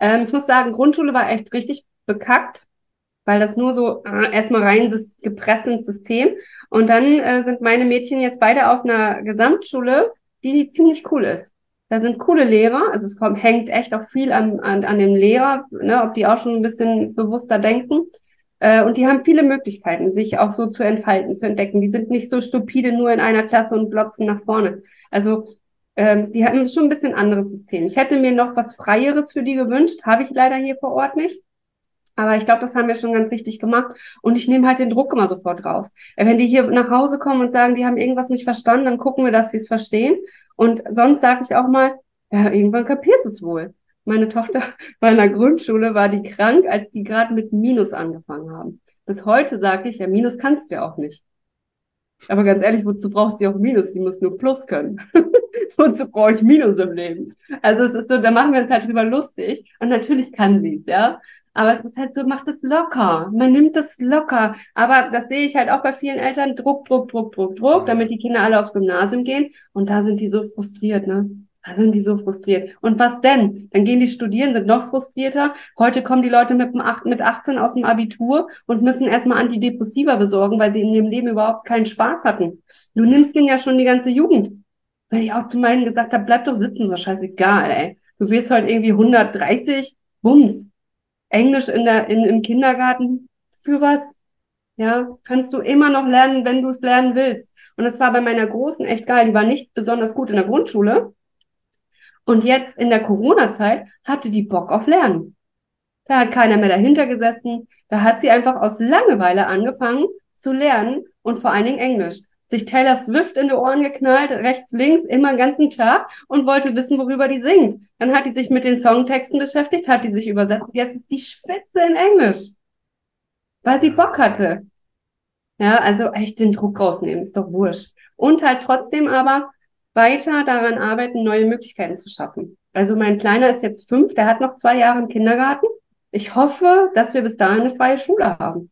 Ähm, ich muss sagen, Grundschule war echt richtig bekackt, weil das nur so äh, erstmal rein gepresst ins System. Und dann äh, sind meine Mädchen jetzt beide auf einer Gesamtschule, die ziemlich cool ist. Da sind coole Lehrer, also es kommt, hängt echt auch viel an, an, an dem Lehrer, ne, ob die auch schon ein bisschen bewusster denken. Äh, und die haben viele Möglichkeiten, sich auch so zu entfalten, zu entdecken. Die sind nicht so stupide nur in einer Klasse und glotzen nach vorne. Also ähm, die hatten schon ein bisschen anderes System. Ich hätte mir noch was Freieres für die gewünscht, habe ich leider hier vor Ort nicht. Aber ich glaube, das haben wir schon ganz richtig gemacht. Und ich nehme halt den Druck immer sofort raus. Wenn die hier nach Hause kommen und sagen, die haben irgendwas nicht verstanden, dann gucken wir, dass sie es verstehen. Und sonst sage ich auch mal, ja, irgendwann kapierst es wohl. Meine Tochter <laughs> bei einer Grundschule war die krank, als die gerade mit Minus angefangen haben. Bis heute sage ich, ja, Minus kannst du ja auch nicht. Aber ganz ehrlich, wozu braucht sie auch Minus? Sie muss nur Plus können. <laughs> wozu brauche ich Minus im Leben? Also es ist so, da machen wir uns halt drüber lustig. Und natürlich kann sie es, ja. Aber es ist halt so, macht es locker. Man nimmt es locker. Aber das sehe ich halt auch bei vielen Eltern. Druck, Druck, Druck, Druck, Druck, damit die Kinder alle aufs Gymnasium gehen. Und da sind die so frustriert, ne? Da sind die so frustriert. Und was denn? Dann gehen die studieren, sind noch frustrierter. Heute kommen die Leute mit, dem 8, mit 18 aus dem Abitur und müssen erstmal Antidepressiva besorgen, weil sie in ihrem Leben überhaupt keinen Spaß hatten. Du nimmst denen ja schon die ganze Jugend. Weil ich auch zu meinen gesagt habe, bleib doch sitzen, so scheißegal, ey. Du wirst halt irgendwie 130, Bums. Englisch in der, in, im Kindergarten, für was? Ja, kannst du immer noch lernen, wenn du es lernen willst. Und das war bei meiner Großen echt geil. Die war nicht besonders gut in der Grundschule. Und jetzt in der Corona-Zeit hatte die Bock auf Lernen. Da hat keiner mehr dahinter gesessen. Da hat sie einfach aus Langeweile angefangen zu lernen und vor allen Dingen Englisch. Sich Taylor Swift in die Ohren geknallt, rechts, links, immer den ganzen Tag und wollte wissen, worüber die singt. Dann hat die sich mit den Songtexten beschäftigt, hat die sich übersetzt. Jetzt ist die Spitze in Englisch. Weil sie Bock hatte. Ja, also echt den Druck rausnehmen, ist doch wurscht. Und halt trotzdem aber weiter daran arbeiten, neue Möglichkeiten zu schaffen. Also mein Kleiner ist jetzt fünf, der hat noch zwei Jahre im Kindergarten. Ich hoffe, dass wir bis dahin eine freie Schule haben.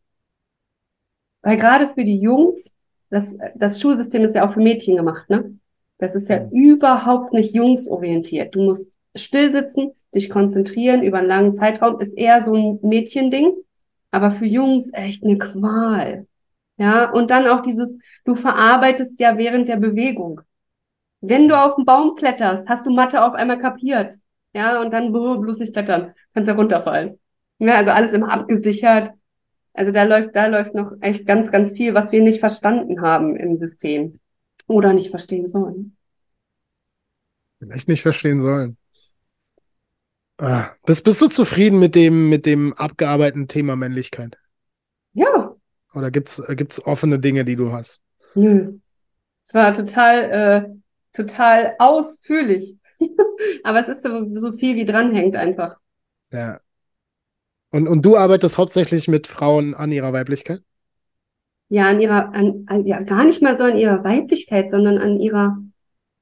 Weil gerade für die Jungs, das, das Schulsystem ist ja auch für Mädchen gemacht, ne? Das ist ja mhm. überhaupt nicht jungsorientiert. Du musst still sitzen, dich konzentrieren über einen langen Zeitraum, ist eher so ein Mädchending. Aber für Jungs echt eine Qual. Ja, und dann auch dieses, du verarbeitest ja während der Bewegung. Wenn du auf den Baum kletterst, hast du Mathe auf einmal kapiert. Ja, und dann bloß nicht klettern. Kannst ja runterfallen. Ja, also alles immer abgesichert. Also da läuft, da läuft noch echt ganz, ganz viel, was wir nicht verstanden haben im System. Oder nicht verstehen sollen. Vielleicht nicht verstehen sollen. Ah, bist, bist du zufrieden mit dem, mit dem abgearbeiteten Thema Männlichkeit? Ja. Oder gibt's, gibt's offene Dinge, die du hast? Nö. Es war total äh, total ausführlich. <laughs> Aber es ist so, so viel, wie dranhängt einfach. Ja. Und, und du arbeitest hauptsächlich mit Frauen an ihrer Weiblichkeit? Ja, an ihrer, an, an, ja, gar nicht mal so an ihrer Weiblichkeit, sondern an ihrer,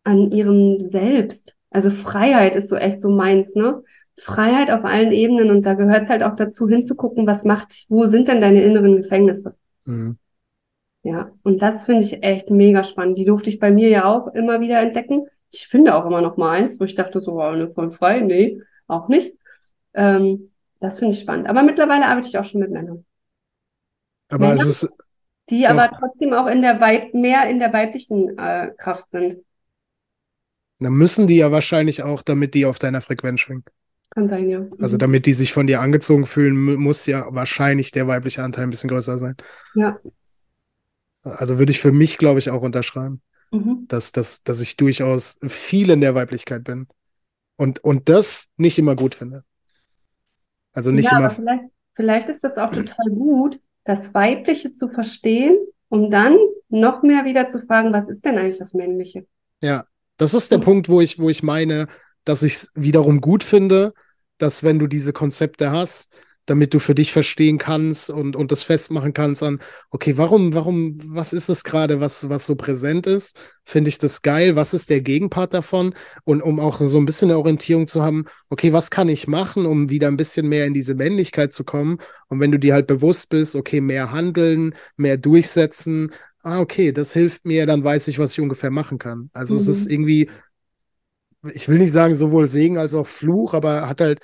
an ihrem Selbst. Also Freiheit ist so echt so meins, ne? Freiheit auf allen Ebenen und da gehört es halt auch dazu hinzugucken, was macht, wo sind denn deine inneren Gefängnisse? Mhm. Ja, und das finde ich echt mega spannend. Die durfte ich bei mir ja auch immer wieder entdecken. Ich finde auch immer noch mal eins, wo ich dachte so, oh, ne, voll frei, nee, auch nicht. Ähm, das finde ich spannend. Aber mittlerweile arbeite ich auch schon mit Männern. Aber Männer, es ist die doch. aber trotzdem auch in der Weib mehr in der weiblichen äh, Kraft sind. Dann müssen die ja wahrscheinlich auch, damit die auf deiner Frequenz schwingen. Kann sein, ja. Also damit die sich von dir angezogen fühlen, muss ja wahrscheinlich der weibliche Anteil ein bisschen größer sein. Ja. Also würde ich für mich, glaube ich, auch unterschreiben, mhm. dass, dass, dass ich durchaus viel in der Weiblichkeit bin. Und, und das nicht immer gut finde. Also nicht ja, immer. Vielleicht, vielleicht ist das auch total gut, das Weibliche zu verstehen, um dann noch mehr wieder zu fragen, was ist denn eigentlich das Männliche? Ja, das ist der. Punkt, wo ich, wo ich meine, dass ich es wiederum gut finde, dass wenn du diese Konzepte hast, damit du für dich verstehen kannst und, und das festmachen kannst an, okay, warum, warum, was ist es gerade, was, was so präsent ist? Finde ich das geil? Was ist der Gegenpart davon? Und um auch so ein bisschen eine Orientierung zu haben, okay, was kann ich machen, um wieder ein bisschen mehr in diese Männlichkeit zu kommen? Und wenn du dir halt bewusst bist, okay, mehr handeln, mehr durchsetzen, ah, okay, das hilft mir, dann weiß ich, was ich ungefähr machen kann. Also mhm. es ist mhm. irgendwie, ich will nicht sagen sowohl Segen als auch Fluch, aber hat halt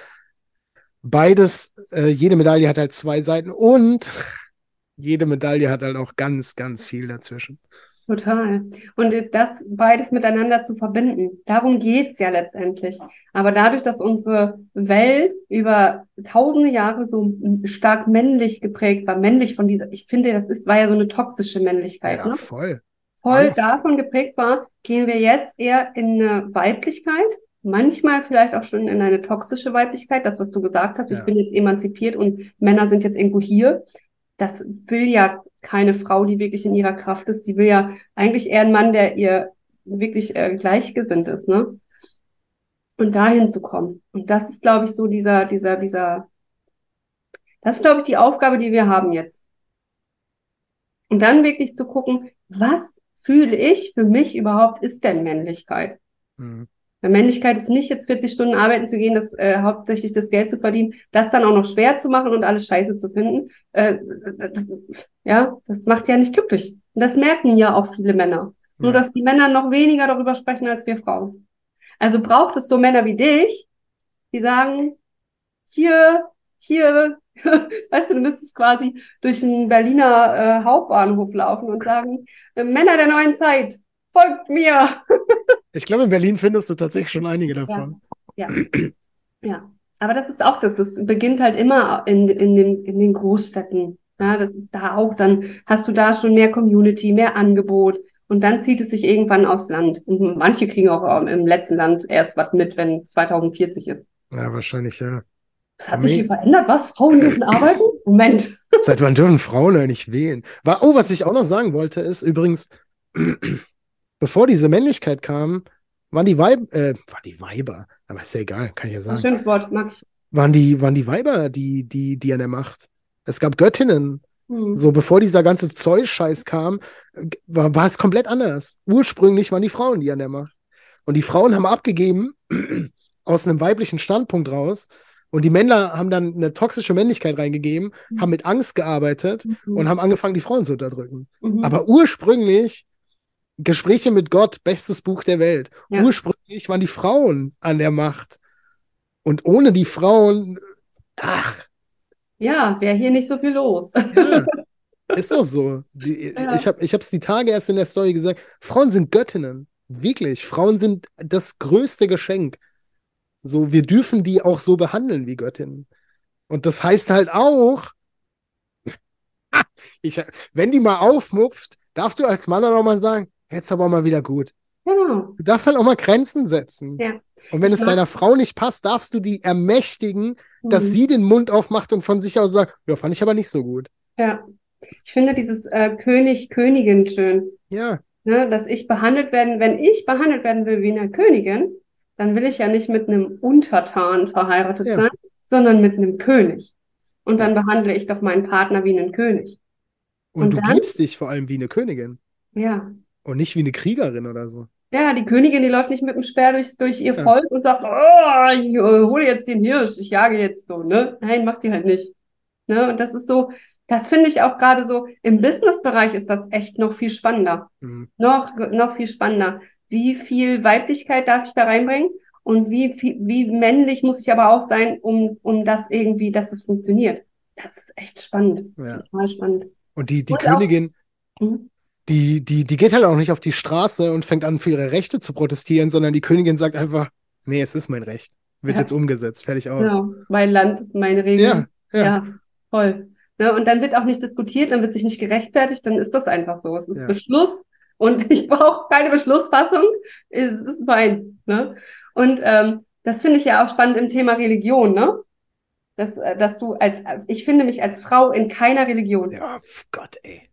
beides, äh, jede Medaille hat halt zwei Seiten und <laughs> jede Medaille hat halt auch ganz, ganz viel dazwischen. Total. Und das beides miteinander zu verbinden, darum geht's ja letztendlich. Aber dadurch, dass unsere Welt über tausende Jahre so stark männlich geprägt war, männlich von dieser, ich finde, das ist, war ja so eine toxische Männlichkeit. Ja, ne? voll. Voll Angst. davon geprägt war, gehen wir jetzt eher in eine Weiblichkeit manchmal vielleicht auch schon in eine toxische Weiblichkeit, das, was du gesagt hast, Ja. ich bin jetzt emanzipiert und Männer sind jetzt irgendwo hier. Das will ja keine Frau, die wirklich in ihrer Kraft ist. Die will ja eigentlich eher ein Mann, der ihr wirklich äh, gleichgesinnt ist, ne? Und dahin zu kommen. Und das ist, glaube ich, so dieser, dieser, dieser, das ist, glaube ich, die Aufgabe, die wir haben jetzt. Und dann wirklich zu gucken, was fühle ich für mich überhaupt ist denn Männlichkeit? Mhm. Weil Männlichkeit ist nicht jetzt 40 Stunden arbeiten zu gehen, das äh, hauptsächlich das Geld zu verdienen, das dann auch noch schwer zu machen und alles scheiße zu finden. Äh, das, ja, das macht ja nicht glücklich. Und das merken ja auch viele Männer. Nur, Ja. dass die Männer noch weniger darüber sprechen als wir Frauen. Also braucht es so Männer wie dich, die sagen, hier, hier, <laughs> weißt du, du müsstest quasi durch den Berliner äh, Hauptbahnhof laufen und sagen, äh, Männer der neuen Zeit, folgt mir. <laughs> Ich glaube, in Berlin findest du tatsächlich schon einige davon. Ja. Ja. Aber das ist auch das. Es beginnt halt immer in, in, den, in den Großstädten. Ja, das ist da auch, dann hast du da schon mehr Community, mehr Angebot. Und dann zieht es sich irgendwann aufs Land. Und manche kriegen auch ähm, im letzten Land erst was mit, wenn 2040 ist. Ja, wahrscheinlich, ja. Das hat sich hier verändert. Was? Frauen dürfen arbeiten? Moment. Seit wann dürfen Frauen eigentlich wählen? Oh, was ich auch noch sagen wollte, ist übrigens, bevor diese Männlichkeit kam, waren die Weib, äh, waren die Weiber, aber ist ja egal, kann ich ja Ein sagen, schönes Wort, mag ich. waren die, waren die Weiber, die, die, die an der Macht. Es gab Göttinnen. Hm. So, bevor dieser ganze Zeus-Scheiß kam, war, war es komplett anders. Ursprünglich waren die Frauen die an der Macht. Und die Frauen haben abgegeben <clears throat> aus einem weiblichen Standpunkt raus. Und die Männer haben dann eine toxische Männlichkeit reingegeben, Mhm. haben mit Angst gearbeitet Mhm. und haben angefangen, die Frauen zu unterdrücken. Mhm. Aber ursprünglich, Gespräche mit Gott, bestes Buch der Welt. Ja. Ursprünglich waren die Frauen an der Macht. Und ohne die Frauen, ach, ja, wäre hier nicht so viel los. ja, ist doch so. Die, <laughs> Ja. Ich habe es die Tage erst in der Story gesagt. Frauen sind Göttinnen. Wirklich. Frauen sind das größte Geschenk. So, wir dürfen die auch so behandeln wie Göttinnen. Und das heißt halt auch, <laughs> ich, wenn die mal aufmupft, darfst du als Mann auch mal sagen, jetzt aber mal wieder gut. Genau. Du darfst halt auch mal Grenzen setzen. Ja. Und wenn es Ja. deiner Frau nicht passt, darfst du die ermächtigen, dass Mhm. sie den Mund aufmacht und von sich aus sagt, ja, fand ich aber nicht so gut. Ja. Ich finde dieses äh, König, Königin schön. Ja, Ne, dass ich behandelt werden, wenn ich behandelt werden will wie eine Königin, dann will ich ja nicht mit einem Untertan verheiratet Ja. sein, sondern mit einem König. Und dann behandle ich doch meinen Partner wie einen König. und, Und du dann? gibst dich vor allem wie eine Königin Ja. Und nicht wie eine Kriegerin oder so. Ja, die Königin, die läuft nicht mit dem Speer durch, durch ihr Ja. Volk und sagt, oh, ich äh, hole jetzt den Hirsch, ich jage jetzt so, ne? Nein, macht die halt nicht. Ne? Und das ist so, das finde ich auch gerade so, im Businessbereich ist das echt noch viel spannender. Mhm. Noch, noch viel spannender. Wie viel Weiblichkeit darf ich da reinbringen? Und wie, viel- wie männlich muss ich aber auch sein, um, um das irgendwie, dass es funktioniert? Das ist echt spannend. Ja. Total spannend. Und die, die Und auch- Königin, Mhm. Die, die, die geht halt auch nicht auf die Straße und fängt an, für ihre Rechte zu protestieren, sondern die Königin sagt einfach, nee, es ist mein Recht. Wird Ja. jetzt umgesetzt, fertig aus. Genau. Mein Land, meine Regeln. Ja, ja. Ja, voll. Ne, und dann wird auch nicht diskutiert, dann wird sich nicht gerechtfertigt, dann ist das einfach so. Es ist Ja. Beschluss und <laughs> ich brauche keine Beschlussfassung. Es ist meins. Ne? Und ähm, das finde ich ja auch spannend im Thema Religion, ne? Dass, äh, dass du als, ich finde mich als Frau in keiner Religion. Ja, pf, Gott, ey.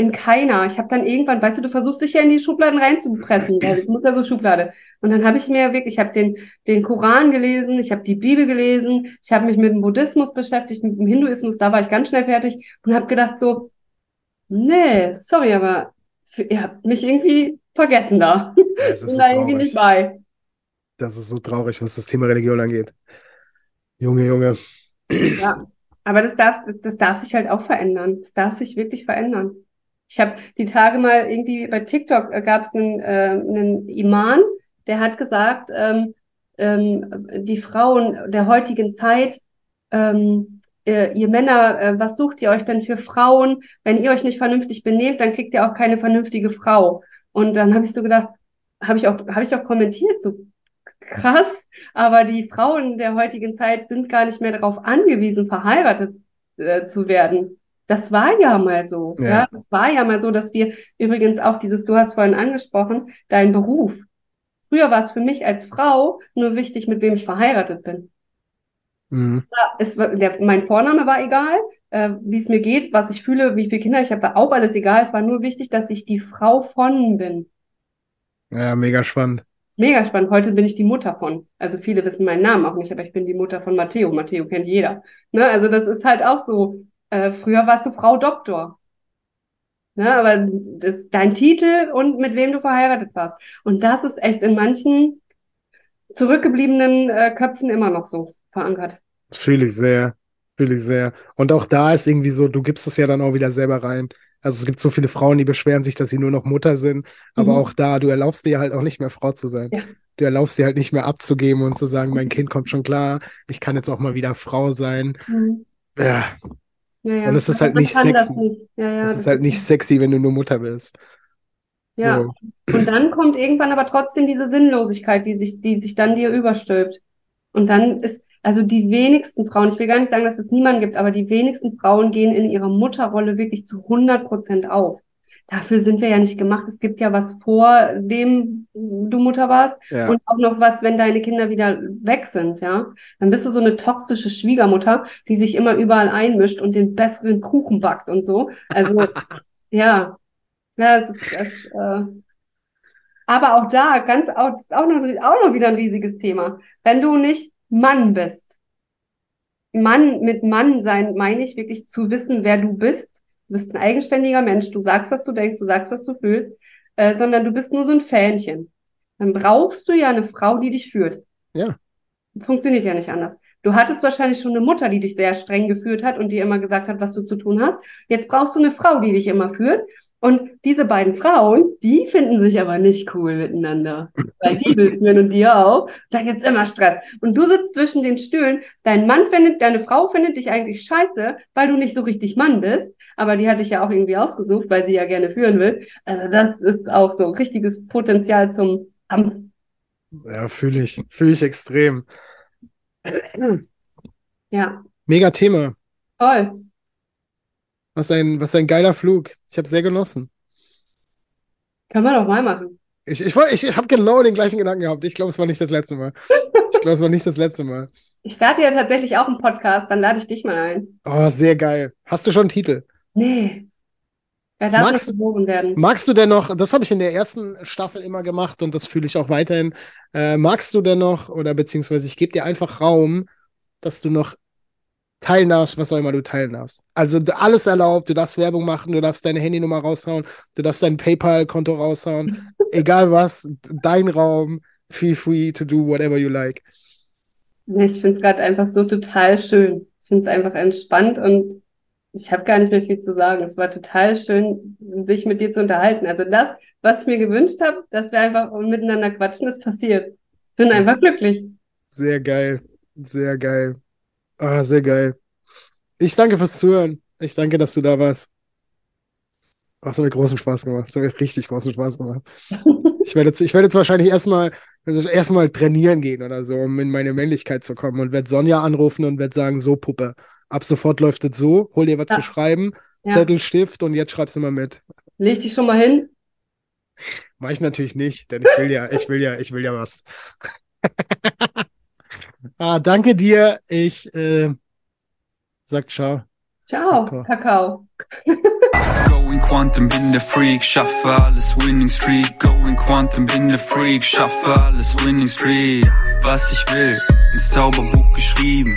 In keiner. Ich habe dann irgendwann, weißt du, du versuchst dich ja in die Schubladen reinzupressen, weil ich muss ja so Schublade. Und dann habe ich mir wirklich, ich habe den, den Koran gelesen, ich habe die Bibel gelesen, ich habe mich mit dem Buddhismus beschäftigt, mit dem Hinduismus, da war ich ganz schnell fertig und habe gedacht so, nee, sorry, aber für, ihr habt mich irgendwie vergessen da. Das <laughs> ist so da irgendwie nicht traurig. bei. Das ist so traurig, was das Thema Religion angeht. Junge, Junge. Ja, aber das darf, das, das darf sich halt auch verändern. Das darf sich wirklich verändern. Ich habe die Tage mal irgendwie bei TikTok äh, gab es einen, äh, einen Iman, der hat gesagt, ähm, ähm, die Frauen der heutigen Zeit, ähm, äh, ihr Männer, äh, was sucht ihr euch denn für Frauen? Wenn ihr euch nicht vernünftig benehmt, dann kriegt ihr auch keine vernünftige Frau. Und dann habe ich so gedacht, habe ich auch, habe ich auch kommentiert, so krass, aber die Frauen der heutigen Zeit sind gar nicht mehr darauf angewiesen, verheiratet äh, zu werden. Das war ja mal so. Ja. Ja, das war ja mal so, dass wir übrigens auch dieses, du hast vorhin angesprochen, dein Beruf. Früher war es für mich als Frau nur wichtig, mit wem ich verheiratet bin. Mhm. Es war, der, mein Vorname war egal, äh, wie es mir geht, was ich fühle, wie viele Kinder ich habe, war auch alles egal. Es war nur wichtig, dass ich die Frau von bin. Ja, mega spannend. Mega spannend. Heute bin ich die Mutter von. Also viele wissen meinen Namen auch nicht, aber ich bin die Mutter von Matteo. Matteo kennt jeder. Ne? Also das ist halt auch so. Äh, früher warst du Frau Doktor. Ne? Aber das, dein Titel und mit wem du verheiratet warst. Und das ist echt in manchen zurückgebliebenen äh, Köpfen immer noch so verankert. Fühle ich sehr. Fühle ich sehr. Und auch da ist irgendwie so, du gibst es ja dann auch wieder selber rein. Also es gibt so viele Frauen, die beschweren sich, dass sie nur noch Mutter sind. Aber Mhm. auch da, du erlaubst dir halt auch nicht mehr Frau zu sein. Ja. Du erlaubst dir halt nicht mehr abzugeben und zu sagen, mein Kind kommt schon klar, ich kann jetzt auch mal wieder Frau sein. Mhm. Ja, Ja, ja. Und es ist halt nicht sexy. nicht. Ja, ja, das ist halt nicht sexy, wenn du nur Mutter bist. Ja. So. Und dann kommt irgendwann aber trotzdem diese Sinnlosigkeit, die sich, die sich dann dir überstülpt. Und dann ist, also die wenigsten Frauen, ich will gar nicht sagen, dass es niemanden gibt, aber die wenigsten Frauen gehen in ihrer Mutterrolle wirklich zu 100 Prozent auf. Dafür sind wir ja nicht gemacht. Es gibt ja was vor dem du Mutter warst Ja. und auch noch was, wenn deine Kinder wieder weg sind, ja. Dann bist du so eine toxische Schwiegermutter, die sich immer überall einmischt und den besseren Kuchen backt und so. Also, <laughs> ja. Ja, es ist, es, äh, aber auch da, ganz auch, ist auch noch, auch noch wieder ein riesiges Thema. Wenn du nicht Mann bist, Mann, mit Mann sein meine ich wirklich zu wissen, wer du bist. Du bist ein eigenständiger Mensch. Du sagst, was du denkst, du sagst, was du fühlst, äh, sondern du bist nur so ein Fähnchen. Dann brauchst du ja eine Frau, die dich führt. Ja. Funktioniert ja nicht anders. Du hattest wahrscheinlich schon eine Mutter, die dich sehr streng geführt hat und dir immer gesagt hat, was du zu tun hast. Jetzt brauchst du eine Frau, die dich immer führt. Und diese beiden Frauen, die finden sich aber nicht cool miteinander. Weil die <laughs> will führen und die auch. Da gibt's immer Stress. Und du sitzt zwischen den Stühlen. Dein Mann findet, deine Frau findet dich eigentlich scheiße, weil du nicht so richtig Mann bist. Aber die hat dich ja auch irgendwie ausgesucht, weil sie ja gerne führen will. Also das ist auch so richtiges Potenzial zum Kampf. Ja, fühle ich. Fühle ich extrem. Ja, Mega Thema. toll. Was ein, was ein geiler Flug. Ich habe sehr genossen. Können wir doch mal machen. Ich, ich, ich, ich habe genau den gleichen Gedanken gehabt. Ich glaube, es war nicht das letzte Mal. Ich glaube, es war nicht das letzte Mal. Ich starte ja tatsächlich auch einen Podcast, dann lade ich dich mal ein. Oh, sehr geil. Hast du schon einen Titel? Nee. Er darf Magst- nicht werden. Magst du denn noch, das habe ich in der ersten Staffel immer gemacht und das fühle ich auch weiterhin. Äh, magst du denn noch, oder beziehungsweise ich gebe dir einfach Raum, dass du noch teilen darfst, was auch immer du teilen darfst. Also alles erlaubt, du darfst Werbung machen, du darfst deine Handynummer raushauen, du darfst dein PayPal-Konto raushauen, <laughs> egal was, dein Raum, feel free to do whatever you like. Ich finde es gerade einfach so total schön. Ich finde es einfach entspannt und ich habe gar nicht mehr viel zu sagen. Es war total schön, sich mit dir zu unterhalten. Also das, was ich mir gewünscht habe, dass wir einfach miteinander quatschen, ist passiert. Ich bin einfach glücklich. Sehr geil, sehr geil. Ah, sehr geil. Ich danke fürs Zuhören. Ich danke, dass du da warst. Oh, es hat mir großen Spaß gemacht. Es hat mir richtig großen Spaß gemacht. <laughs> Ich werde jetzt, ich werde jetzt wahrscheinlich erstmal, also erstmal trainieren gehen oder so, um in meine Männlichkeit zu kommen und werde Sonja anrufen und werde sagen, so Puppe, ab sofort läuft es so, hol dir was Ja. zu schreiben, Ja. Zettel, Stift und jetzt schreibst du mal mit. Leg dich schon mal hin. Mach ich natürlich nicht, denn ich will ja, ich will ja, ich will ja was. <laughs> Ah, danke dir. Ich äh, sag ciao. Ciao, Kakao. Kakao. <laughs> Going Quantum, bin der Freak, schaffe alles Winning Streak. Going Quantum, bin der Freak, schaffe alles Winning Streak. Was ich will, ins Zauberbuch geschrieben.